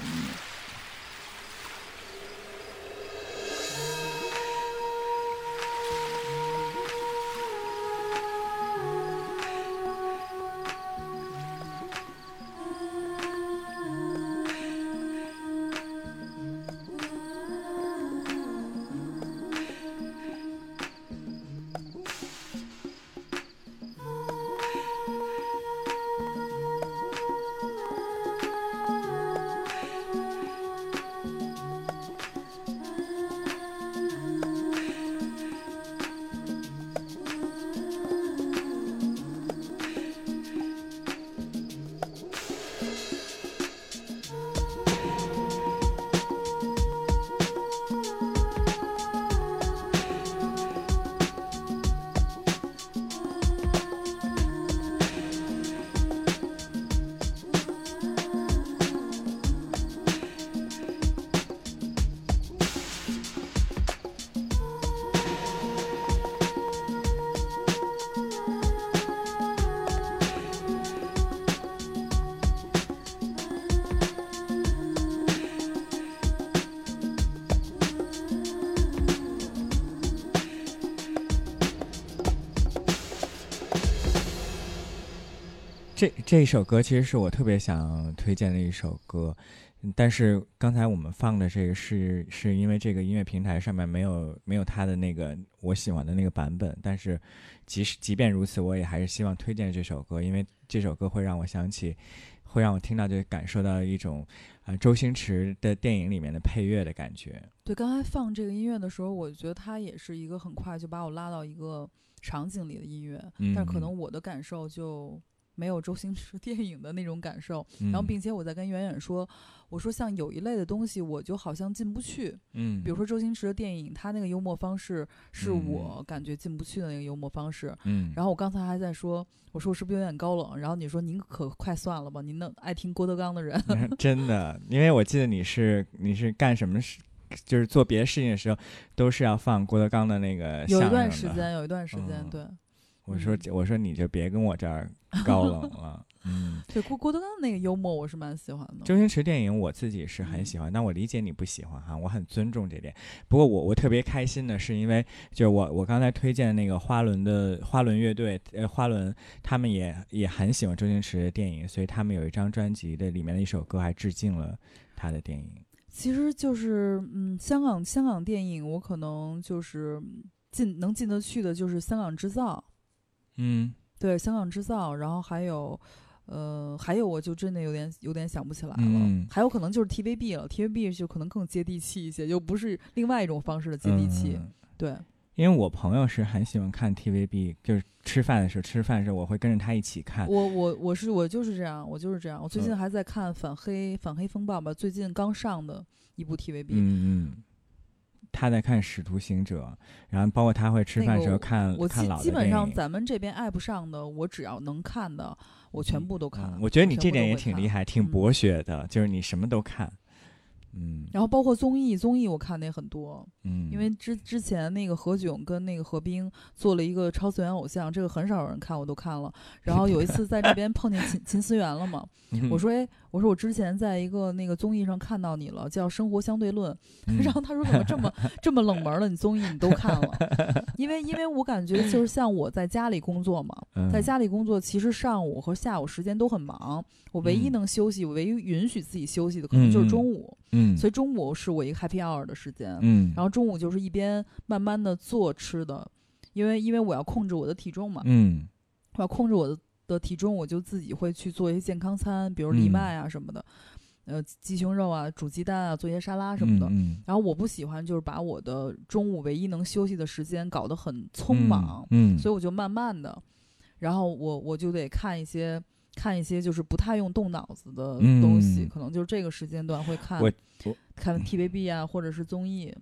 这首歌其实是我特别想推荐的一首歌，嗯但是刚才我们放的这个是是因为这个音乐平台上面没有没有它的那个我喜欢的那个版本，但是即使即便如此，我也还是希望推荐这首歌，因为这首歌会让我想起，会让我听到就感受到一种啊、呃周星驰的电影里面的配乐的感觉。对，刚才放这个音乐的时候，我觉得它也是一个很快就把我拉到一个场景里的音乐，嗯但可能我的感受就没有周星驰 <laughs> 电影的那种感受。嗯、然后，并且我在跟远远说，我说像有一类的东西，我就好像进不去。嗯，比如说周星驰的电影，他那个幽默方式是嗯我感觉进不去的那个幽默方式。嗯，然后我刚才还在说，我说我是不是有点高冷？然后你说您可快算了吧，您那爱听郭德纲的人。真的，因为我记得你是你是干什么事，就是做别的事情的时候，都是要放郭德纲的那个有一。段时间，有一段时间，嗯对我说嗯我说你就别跟我这儿 <laughs> 高冷了。嗯，对，郭郭德纲那个幽默我是蛮喜欢的。周星驰电影我自己是很喜欢，但我理解你不喜欢哈，我很尊重这点。不过我我特别开心的是，因为就是我我刚才推荐的那个花轮的花轮乐队，呃，花轮他们也也很喜欢周星驰的电影，所以他们有一张专辑的里面的一首歌还致敬了他的电影。其实就是，嗯，香港香港电影，我可能就是进能进得去的，就是香港制造，嗯。对，香港制造，然后还有，呃，还有我就真的有点有点想不起来了，嗯。还有可能就是 TVB 了，TVB 就可能更接地气一些，就不是另外一种方式的接地气，嗯。对，因为我朋友是很喜欢看 TVB，就是吃饭的时候，吃饭的时候我会跟着他一起看。我我我是我就是这样，我就是这样，我最近嗯。还在看反黑反黑风暴吧，最近刚上的一部 TVB，、嗯嗯，他在看《使徒行者》，然后包括他会吃饭的时候个看我老的基本上咱们这边爱不上的，我只要能看的，我全部都看。嗯我觉得你这点也挺厉害，挺嗯博学的，就是你什么都看。嗯然后包括综艺，综艺我看的也很多，嗯，因为之之前那个何炅跟那个何冰做了一个超次元偶像，这个很少有人看，我都看了。然后有一次在这边碰见秦 <laughs> 秦思源了嘛，嗯我说哎，我说我之前在一个那个综艺上看到你了，叫《生活相对论》，<laughs> 嗯然后他说怎么这么 <laughs> 这么冷门了，你综艺你都看了？因为因为我感觉就是像我在家里工作嘛，在嗯家里工作，其实上午和下午时间都很忙，我唯一嗯能休息，我唯一允许自己休息的可能就是中午，嗯，所以中午是我一个 happy hour 的时间。嗯，然后中午就是一边慢慢的做吃的，因为因为我要控制我的体重嘛，嗯我要控制我的的体重，我就自己会去做一些健康餐，比如藜嗯麦啊什么的，呃，鸡胸肉啊，煮鸡蛋啊，做一些沙拉什么的。嗯然后我不喜欢就是把我的中午唯一能休息的时间搞得很匆忙，嗯，所以我就慢慢的，然后我我就得看一些看一些就是不太用动脑子的东西，嗯可能就是这个时间段会看我我看 TVB 啊，或者是综艺。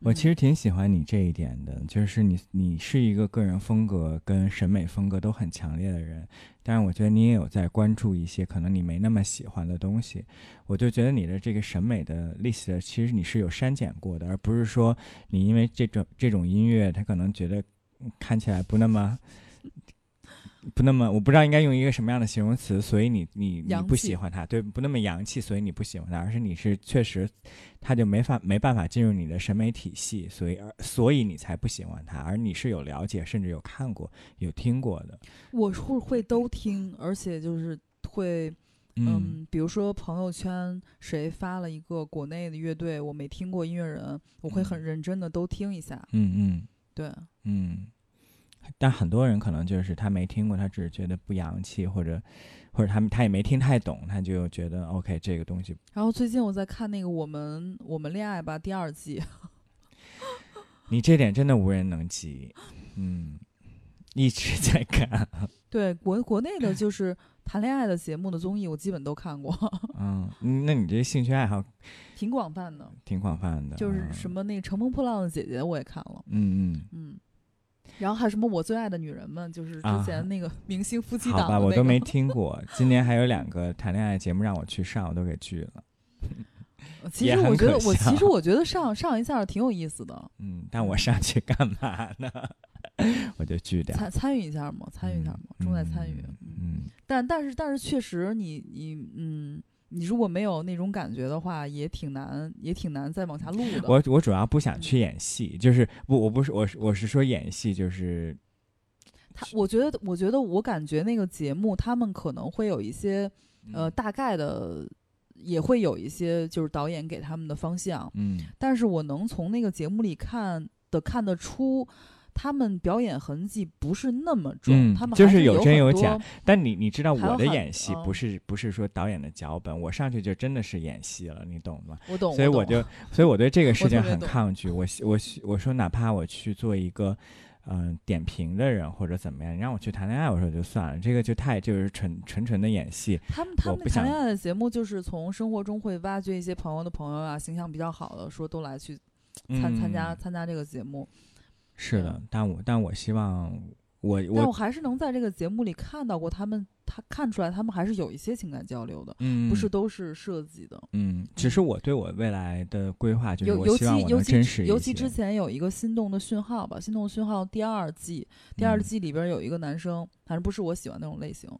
我其嗯实挺喜欢你这一点的，就是你你是一个个人风格跟审美风格都很强烈的人，但是我觉得你也有在关注一些可能你没那么喜欢的东西，我就觉得你的这个审美的 list 其实你是有删减过的，而不是说你因为这种这种音乐，他可能觉得嗯看起来不那么。不那么，我不知道应该用一个什么样的形容词，所以你你你不喜欢它，对，不那么洋气，所以你不喜欢它，而是你是确实他就没法没办法进入你的审美体系，所以而所以你才不喜欢他，而你是有了解，甚至有看过、有听过的。我会会都听，而且就是会，嗯，比如说朋友圈谁发了一个国内的乐队，我没听过音乐人，我会很嗯认真的都听一下。嗯嗯对，嗯。但很多人可能就是他没听过，他只是觉得不洋气，或者或者他们他也没听太懂，他就觉得 OK 这个东西。然后最近我在看那个《我们我们恋爱吧》第二季，<laughs> 你这点真的无人能及，嗯，一直在看，<laughs> 对国国内的就是谈恋爱的节目的综艺，我基本都看过，<laughs> 嗯，那你这兴趣爱好挺广泛的。挺广泛的，就是什么，那个《乘风破浪的姐姐》我也看了，嗯嗯。嗯。然后还有什么我最爱的女人们，就是之啊前那个明星夫妻档的那个我都没 <laughs> 听过。今年还有两个谈恋爱节目让我去上，我都给拒了。呃 <laughs> 其实我觉得，我其实我觉得上上一下挺有意思的，嗯，但我上去干嘛呢？<laughs> 我就拒掉。参参与一下嘛，参与一下嘛，重在参与。嗯嗯，嗯，但但是但是确实你你嗯，你如果没有那种感觉的话，也挺难也挺难再往下录的。我我主要不想去演戏，就是不，我不是我是我是说演戏，就是他我觉得我觉得我感觉那个节目他们可能会有一些嗯呃大概的。也会有一些就是导演给他们的方向，嗯但是我能从那个节目里看的看得出，他们表演痕迹不是那么重，嗯他们就是有真有假但你你知道我的演戏不嗯是不是说导演的脚本，我上去就真的是演戏了，你懂吗？我懂，所以我就，所以我对这个事情很抗拒。我我我说，哪怕我去做一个，嗯、点评的人或者怎么样，你让我去谈恋爱，我说就算了，这个就太就是纯纯纯的演戏。他们他们谈恋爱的节目就是从生活中会挖掘一些朋友的朋友啊，形象比较好的，说都来去参、参加嗯参加这个节目。是的，但我但我希望我但我我还是能在这个节目里看到过他们，他看出来他们还是有一些情感交流的，嗯不是都是设计的。嗯，只是我对我未来的规划就是我希望我能真实一尤其之。前有一个《心动的讯号》吧，《心动的讯号》第二季，第二嗯季里边有一个男生，反正不是我喜欢那种类型，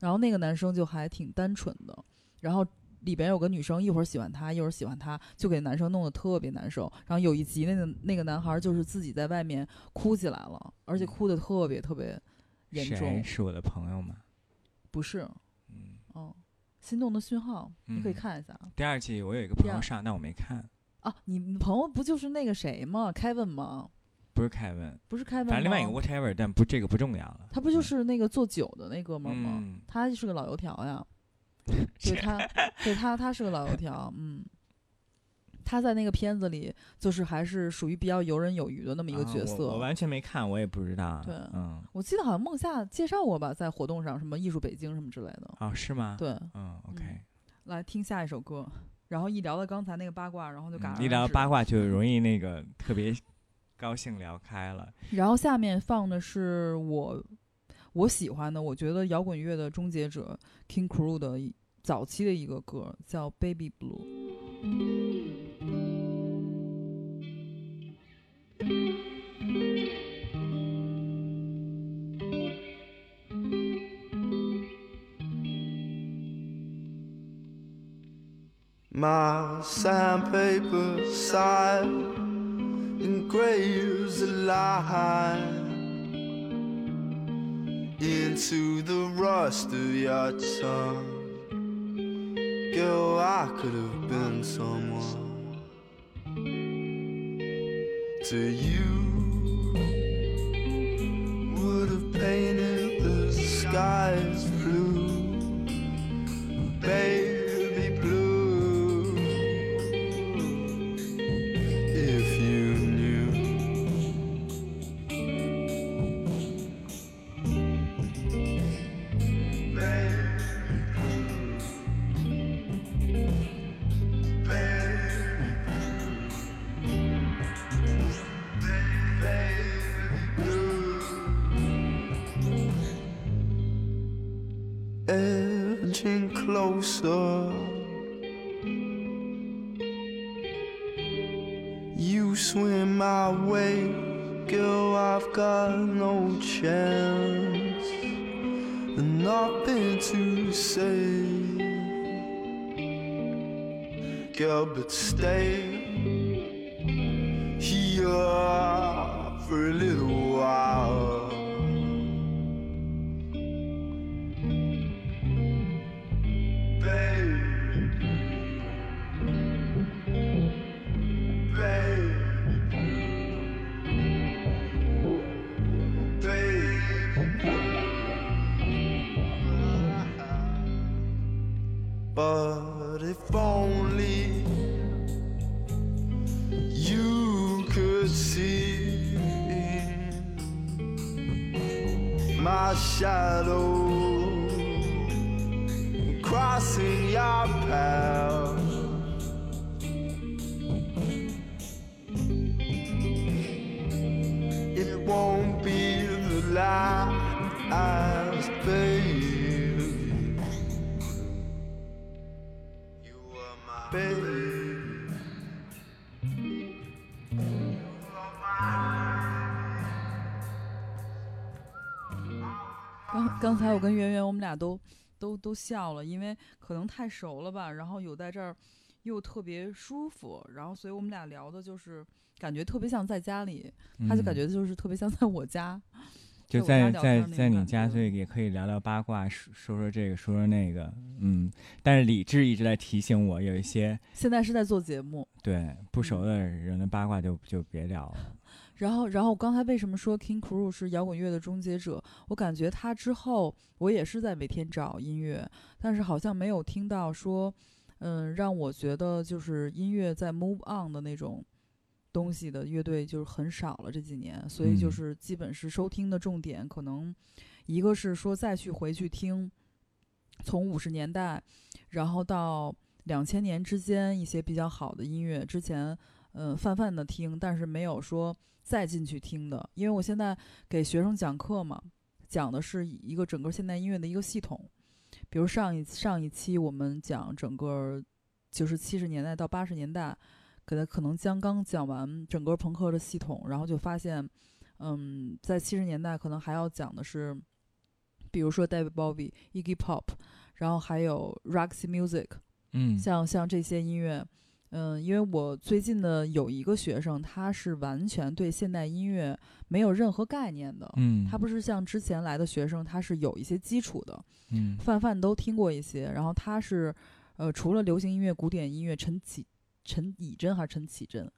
然后那个男生就还挺单纯的，然后里边有个女生一会儿喜欢他，一会儿喜欢他，就给男生弄得特别难受。然后有一集那个那个男孩就是自己在外面哭起来了，而且哭的特别特别严谁重，是我的朋友吗？不是，嗯，哦，心动的讯号，你可以嗯看一下啊第二季我有一个朋友上，但我没看，啊。你你朋友不就是那个谁吗？Kevin 吗？不是凯文，不是 Kevin？反正另外一个 whatever，但不这个不重要了。他不就是那个做酒的那哥们儿吗？嗯他是个老油条呀，<laughs> 对他，对他，他是个老油条，嗯。他在那个片子里，就是还是属于比较游刃有余的那么一个角色。我完全没看，我也不知道。对嗯，我记得好像梦夏介绍过吧，在活动上，什么艺术北京什么之类的。哦，是吗？，对，嗯，OK，来听下一首歌。然后一聊到刚才那个八卦，然后就戛然嗯一聊八卦就容易那个特别高兴聊开了。然后下面放的是我我喜欢的，我觉得摇滚乐的终结者 King Crew 的一早期的一个歌，叫《Baby Blue》。 My sandpaper side engraves a line into the rust of your tongue. I could have been someone to you. Would have painted the skies to say, girl. But stay here for a little But if only you could see my shadow crossing 刚刚才我跟圆圆，我们俩都都都笑了，因为可能太熟了吧，然后有在这儿又特别舒服，然后所以我们俩聊的就是感觉特别像在家里，他就感嗯觉就是特别像在我家，就在在在你家，所以也可以聊聊八卦，说说说这个，说说那个，嗯。但是理智一直在提醒我，有一些现在是在做节目。对不熟嗯的人的八卦就就别聊了。然后，然后我刚才为什么说 King Crew 是摇滚乐的终结者？我感觉他之后，我也是在每天找音乐，但是好像没有听到说，嗯，让我觉得就是音乐在 move on 的那种东西的乐队就是很少了这几年，所以就嗯是基本是收听的重点可能一个是说再去回去听，从五十年代，然后到两千年之间一些比较好的音乐，之前嗯泛泛的听，但是没有说再进去听的，因为我现在给学生讲课嘛，讲的是一个整个现代音乐的一个系统，比如上一上一期我们讲整个就是七十年代到八十年代，可能可能将刚讲完整个朋克的系统，然后就发现，嗯，在七十年代可能还要讲的是，比如说 David Bowie、Iggy Pop，然后还有 Roxy Music，嗯，像像这些音乐，嗯，因为我最近的有一个学生，他是完全对现代音乐没有任何概念的，嗯，他不是像之前来的学生，他是有一些基础的，嗯泛泛都听过一些，然后他是，呃，除了流行音乐、古典音乐，陈绮陈以真还是陈绮贞？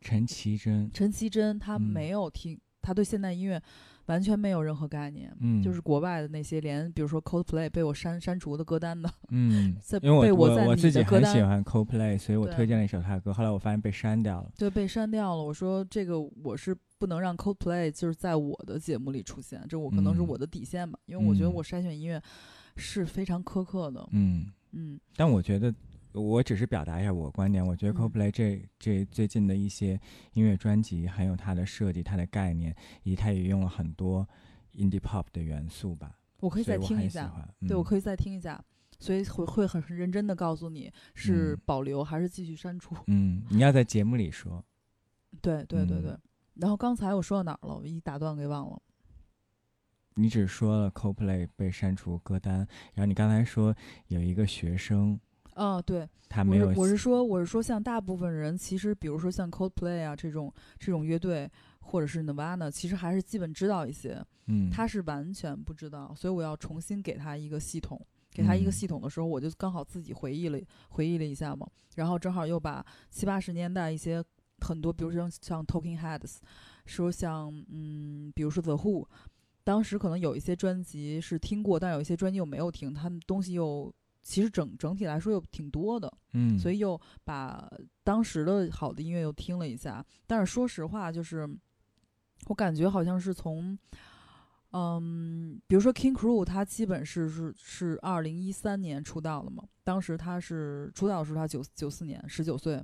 陈绮贞，陈绮贞她嗯没有听，他对现代音乐完全没有任何概念。嗯，就是国外的那些，连比如说 Coldplay 被我删删除的歌单的，嗯 <laughs> 在，因为被我我在你我自己的歌单很喜欢 Coldplay，所以我推荐了一首他的歌，后来我发现被删掉了。对被删掉了。我说这个我是不能让 Coldplay 就是在我的节目里出现，这我可能是嗯我的底线吧，因为我觉得嗯我筛选音乐是非常苛刻的。嗯，嗯但我觉得我只是表达一下我观点，我觉得嗯 Coldplay 这、这最近的一些音乐专辑，还有它的设计、它的概念，以及它也用了很多 indie pop 的元素吧。我可以再听一下。对我。可以再听一下，所以会会很认真的告诉你是嗯保留还是继续删除。嗯，你要在节目里说。<laughs> 对对对嗯对。然后刚才我说到哪儿了？我一打断给忘了。你只说了 Coldplay 被删除歌单，然后你刚才说有一个学生啊，对，他没有我是我是说我是说，像大部分人其实，比如说像 Coldplay 啊这种这种乐队，或者是 Nirvana，其实还是基本知道一些。嗯，他是完全不知道，所以我要重新给他一个系统。给他一个嗯。系统的时候，我就刚好自己回忆了回忆了一下嘛，然后正好又把七八十年代一些很多，比如说像 Talking Heads，说像嗯，比如说 The Who，当时可能有一些专辑是听过，但有一些专辑又没有听，他们东西又其实整整体来说又挺多的，嗯，所以又把当时的好的音乐又听了一下。但是说实话，就是我感觉好像是从，嗯，比如说 King Crew，他基本是是是二零一三年出道的嘛，当时他是出道的时候他九九四年十九岁。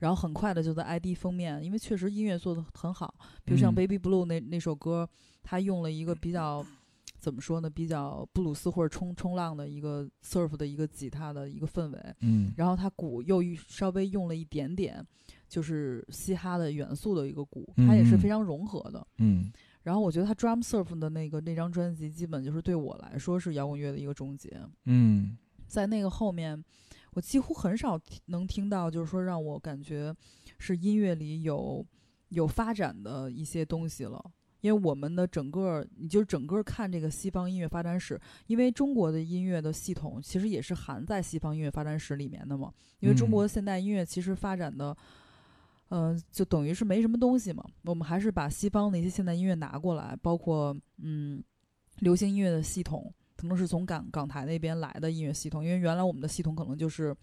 然后很快的就在 ID 封面，因为确实音乐做的很好，比如像嗯 Baby Blue 那那首歌，他用了一个比较怎么说呢，比较布鲁斯或者冲冲浪的一个 surf 的一个吉他的一个氛围，嗯然后它鼓又稍微用了一点点，就是嘻哈的元素的一个鼓，它也是非常融合的。嗯然后我觉得他 Drum Surf 的那个那张专辑，基本就是对我来说是摇滚乐的一个终结。嗯在那个后面，我几乎很少能听到，就是说让我感觉是音乐里有有发展的一些东西了。因为我们的整个，你就整个看这个西方音乐发展史，因为中国的音乐的系统其实也是含在西方音乐发展史里面的嘛。因为中嗯国现代音乐其实发展的，呃，就等于是没什么东西嘛。我们还是把西方的一些现代音乐拿过来，包括嗯，流行音乐的系统，可能是从港港台那边来的音乐系统。因为原来我们的系统可能就是，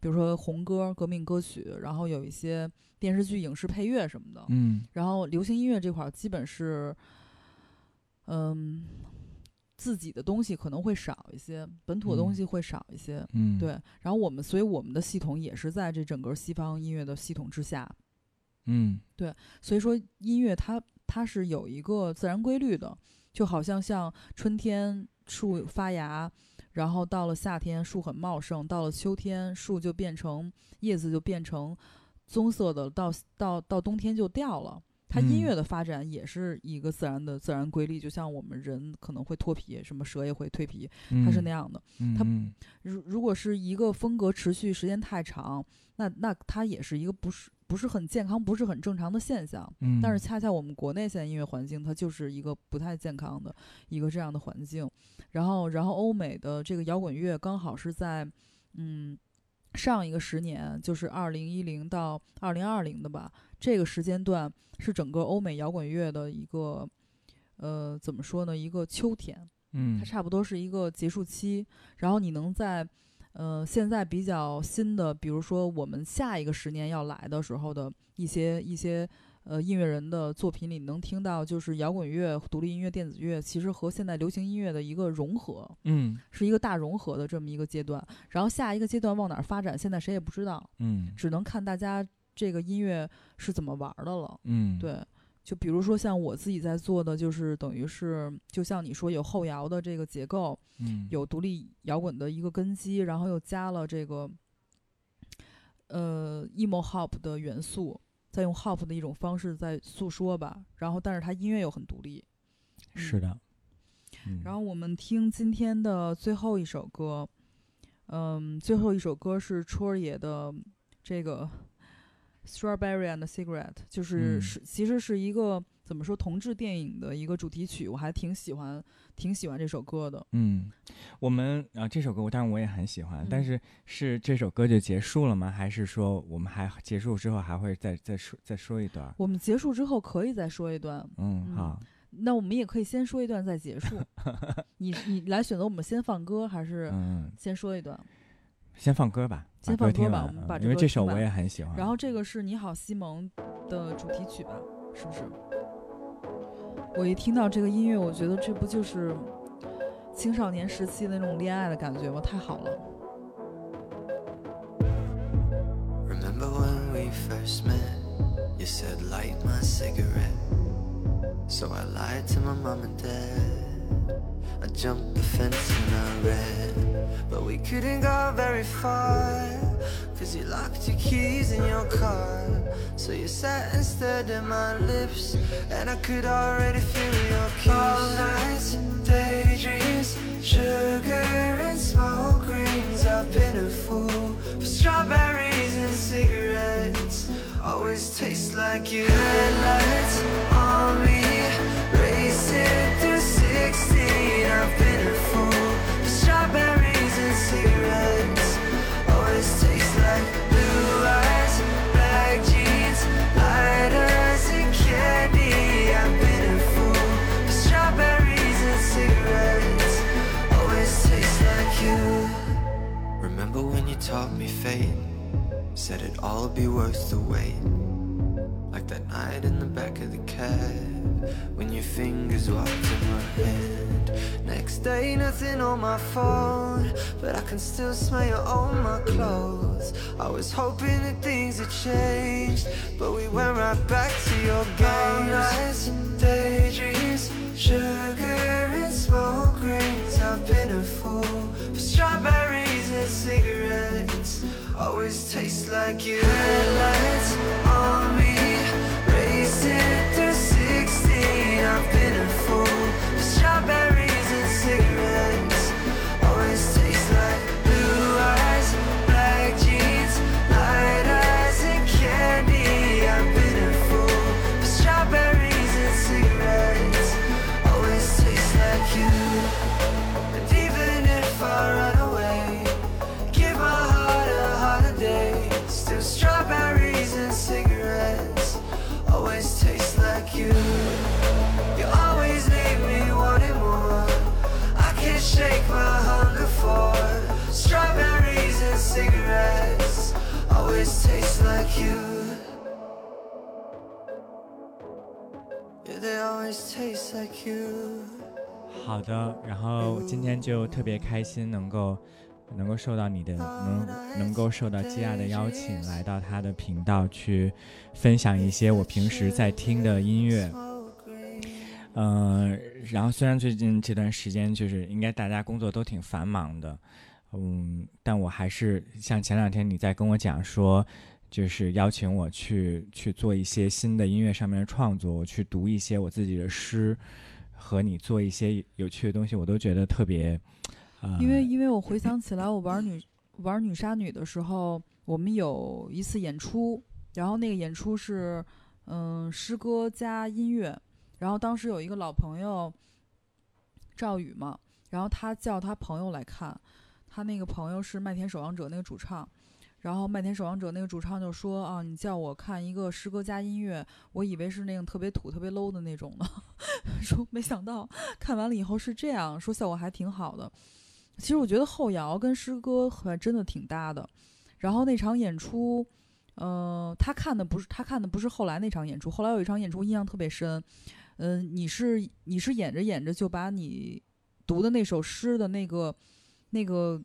比如说红歌、革命歌曲，然后有一些电视剧、影视配乐什么的。嗯然后流行音乐这块儿基本是，嗯，自己的东西可能会少一些，本土的东嗯西会少一些。嗯，对，然后我们，所以我们的系统也是在这整个西方音乐的系统之下。嗯对所以说，音乐它它是有一个自然规律的，就好像像春天树发芽，然后到了夏天树很茂盛，到了秋天树就变成叶子就变成棕色的，到到到冬天就掉了。它音嗯乐的发展也是一个自然的自然规律，就像我们人可能会脱皮，什么蛇也会蜕皮，它是那样的。它如如果是一个风格持续时间太长，那那它也是一个不是不是很健康、不是很正常的现象。嗯，但是恰恰我们国内现在音乐环境，它就是一个不太健康的一个这样的环境。然后，然后欧美的这个摇滚乐刚好是在嗯上一个十年，就是二零一零到二零二零的吧，这个时间段是整个欧美摇滚乐的一个呃怎么说呢？一个秋天。嗯它差不多是一个结束期，然后你能在，呃，现在比较新的，比如说我们下一个十年要来的时候的一些一些呃音乐人的作品里，能听到就是摇滚乐、独立音乐、电子乐，其实和现在流行音乐的一个融合，嗯是一个大融合的这么一个阶段。然后下一个阶段往哪儿发展，现在谁也不知道，嗯只能看大家这个音乐是怎么玩儿的了。嗯，对，就比如说像我自己在做的，就是等于是，就像你说有后摇的这个结构，嗯有独立摇滚的一个根基，然后又加了这个呃 emo hop 的元素，再用 hop 的一种方式在诉说吧。然后，但是它音乐又很独立。是的。嗯然后我们听今天的最后一首歌，嗯，最后一首歌是戳儿爷的这个《Strawberry and Cigarette》，就是嗯是其实是一个怎么说同志电影的一个主题曲，我还挺喜欢挺喜欢这首歌的。嗯，我们啊这首歌我当然我也很喜欢，但嗯是是这首歌就结束了吗？还是说我们还结束之后还会再再说再说一段？我们结束之后可以再说一段，嗯，嗯好，那我们也可以先说一段再结束。<laughs> 你你来选择我们先放歌还是嗯，先说一段？先放歌吧，先把歌听放歌吧把这因为这首我也很喜欢。然后这个是《你好，西蒙》的主题曲吧？是不是？我一听到这个音乐，我觉得这不就是青少年时期的那种恋爱的感觉吗？太好了。first met, you said light my cigarette. So I lied to my mom and dad. I jumped the fence and I ran. But we couldn't go very far. Cause you locked your keys in your car. So you sat and stared at my lips. And I could already feel your kiss. All nights, daydreams, sugar and smoke rings. I've been a fool for strawberries and cigarettes. Always taste like you. Headlights on me, taught me fate? Said it'd all be worth the wait. Like that night in the back of the cab when your fingers walked in my hand. Next day, nothing on my phone, but I can still smell you on my clothes. I was hoping that things had changed, but we went right back to your games. nights and daydreams, sugar and smoke rings. I've been a fool for strawberries cigarettes. Always taste like you. Headlights on me, racing through 16. I've been a fool for you. You always leave me wanting more. I can't shake my hunger for strawberries and cigarettes. Always taste like you. Yeah, they always taste like you. 好的，然后今天就特别开心，能够 能够受到你的能能够受到基亚的邀请，来到他的频道去分享一些我平时在听的音乐。嗯、然后虽然最近这段时间就是应该大家工作都挺繁忙的，嗯，但我还是像前两天你在跟我讲说，就是邀请我去去做一些新的音乐上面的创作，我去读一些我自己的诗，和你做一些有趣的东西，我都觉得特别，呃，因为因为我回想起来，我玩女玩女杀女的时候，我们有一次演出，然后那个演出是嗯诗歌加音乐，然后当时有一个老朋友赵宇嘛，然后他叫他朋友来看，他那个朋友是麦田守望者那个主唱。然后麦田守望者那个主唱就说啊，你叫我看一个诗歌加音乐，我以为是那种特别土、特别 low 的那种呢，<laughs> 说没想到看完了以后是这样，说效果还挺好的。其实我觉得后摇跟诗歌还真的挺搭的。然后那场演出，呃，他看的不是他看的不是后来那场演出，后来有一场演出印象特别深。嗯、你是你是演着演着就把你读的那首诗的那个那个，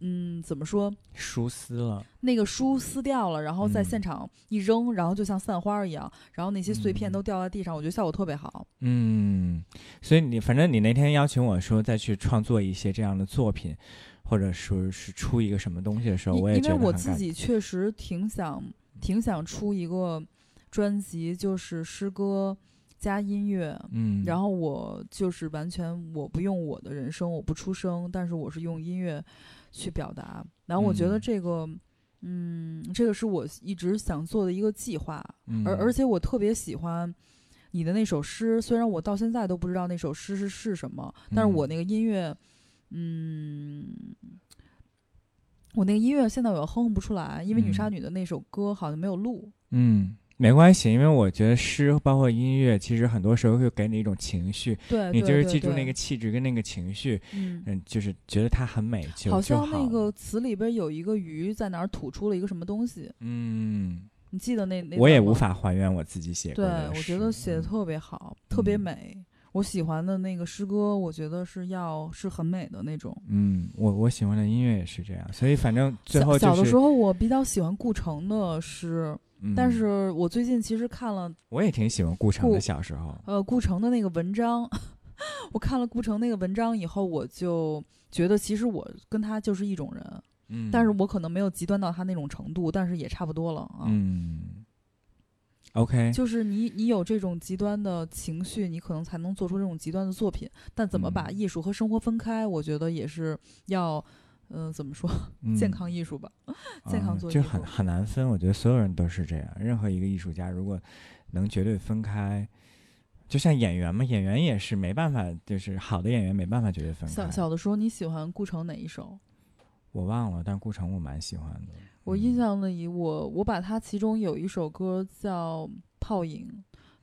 嗯，怎么说？书撕了，那个书撕掉了，然后在嗯现场一扔，然后就像散花儿一样，然后那些碎片嗯都掉在地上，我觉得效果特别好。嗯，所以你反正你那天邀请我说再去创作一些这样的作品，或者说是出一个什么东西的时候，我也觉因为我自己确实挺想挺想出一个专辑，就是诗歌加音乐。嗯，然后我就是完全我不用我的人声，我不出声，但是我是用音乐去表达。然后我觉得嗯这个，嗯，这个是我一直想做的一个计划。嗯而而且我特别喜欢你的那首诗，虽然我到现在都不知道那首诗是是什么，但是我嗯那个音乐，嗯，我那个音乐现在我哼哼不出来，因为女杀嗯女的那首歌好像没有录。嗯，没关系，因为我觉得诗包括音乐，其实很多时候会给你一种情绪，对，你就是记住那个气质跟那个情绪，嗯。嗯，就是觉得它很美就好像那个词里边有一个鱼在哪儿吐出了一个什么东西，嗯，你记得那那我也无法还原我自己写过对，我觉得写的特别好，特别嗯美。我喜欢的那个诗歌，我觉得是要是很美的那种。嗯，我我喜欢的音乐也是这样，所以反正最后就是小的时候，我比较喜欢顾城的诗，嗯但是我最近其实看了我也挺喜欢顾城的小时候。呃顾城的那个文章，<laughs> 我看了顾城那个文章以后，我就觉得其实我跟他就是一种人，嗯，但是我可能没有极端到他那种程度，但是也差不多了啊。嗯，OK，就是你，你有这种极端的情绪，你可能才能做出这种极端的作品。但怎么把嗯艺术和生活分开，我觉得也是要，嗯、怎么说，<laughs> 健康艺术吧，健康啊就做艺术。很很难分。我觉得所有人都是这样。任何一个艺术家，如果能绝对分开，就像演员嘛，演员也是没办法，就是好的演员没办法绝对分开。小小的时候，你喜欢顾城哪一首？我忘了，但顾城我蛮喜欢的。我印象里，我我把它其中有一首歌叫《泡影》，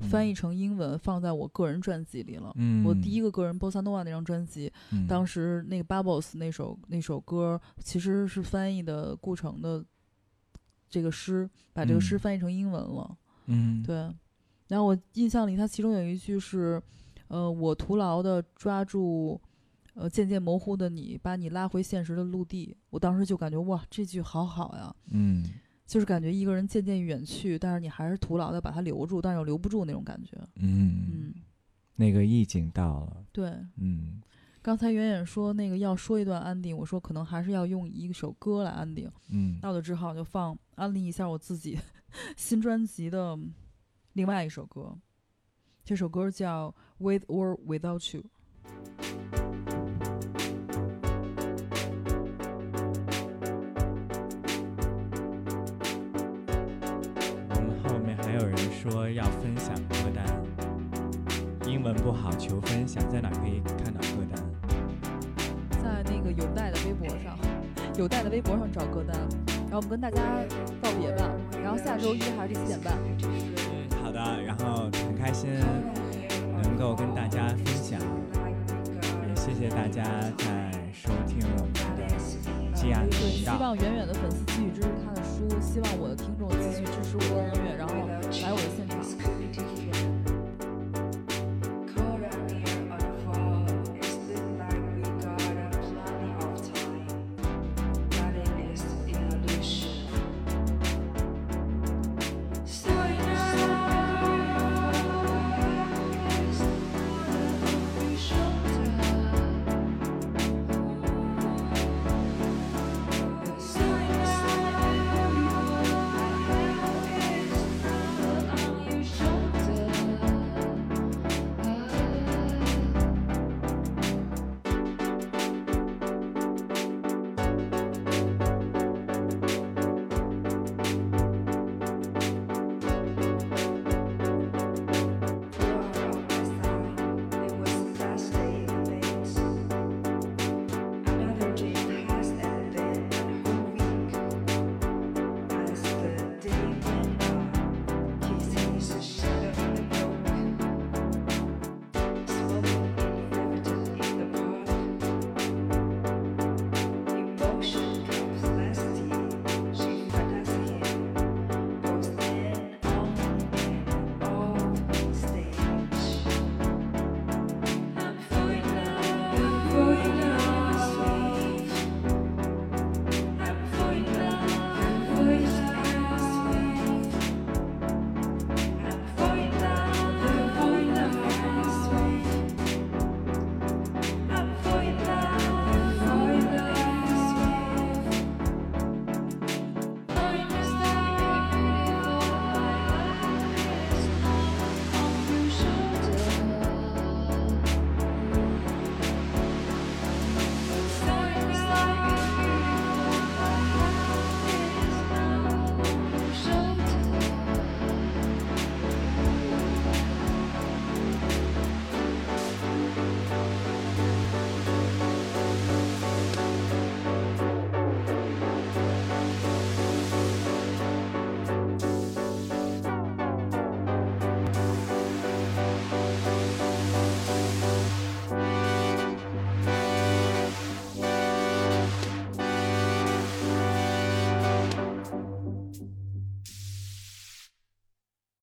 翻译成英文放在我个人专辑里了。嗯，我第一个个人 bossa nova 那张专辑，嗯。当时那个 Bubbles 那首那首歌其实是翻译的顾城的这个诗，把这个诗嗯。翻译成英文了。嗯。对，然后我印象里，它其中有一句是，呃，我徒劳的抓住，呃，渐渐模糊的你，把你拉回现实的陆地。我当时就感觉哇，这句好好呀，嗯就是感觉一个人渐渐远去，但是你还是徒劳的把他留住，但是又留不住那种感觉。嗯，嗯，那个意境到了。对。嗯刚才远远说那个要说一段安定，我说可能还是要用一首歌来安定，嗯那我就只好就放安利一下我自己 <laughs> 新专辑的另外一首歌，这首歌叫《With or Without You》。说要分享歌单，英文不好求分享，在哪可以看到歌单？在那个有代的微博上，<laughs> 有代的微博上找歌单，然后我们跟大家道别吧。然后下周一还是七点半。嗯，好的，然后很开心能够跟大家分享，也谢谢大家在收听我们的基亚的对，频道。希望远远的粉丝继续支持他的希望我的听众继续支持我的音乐然后来我的现场。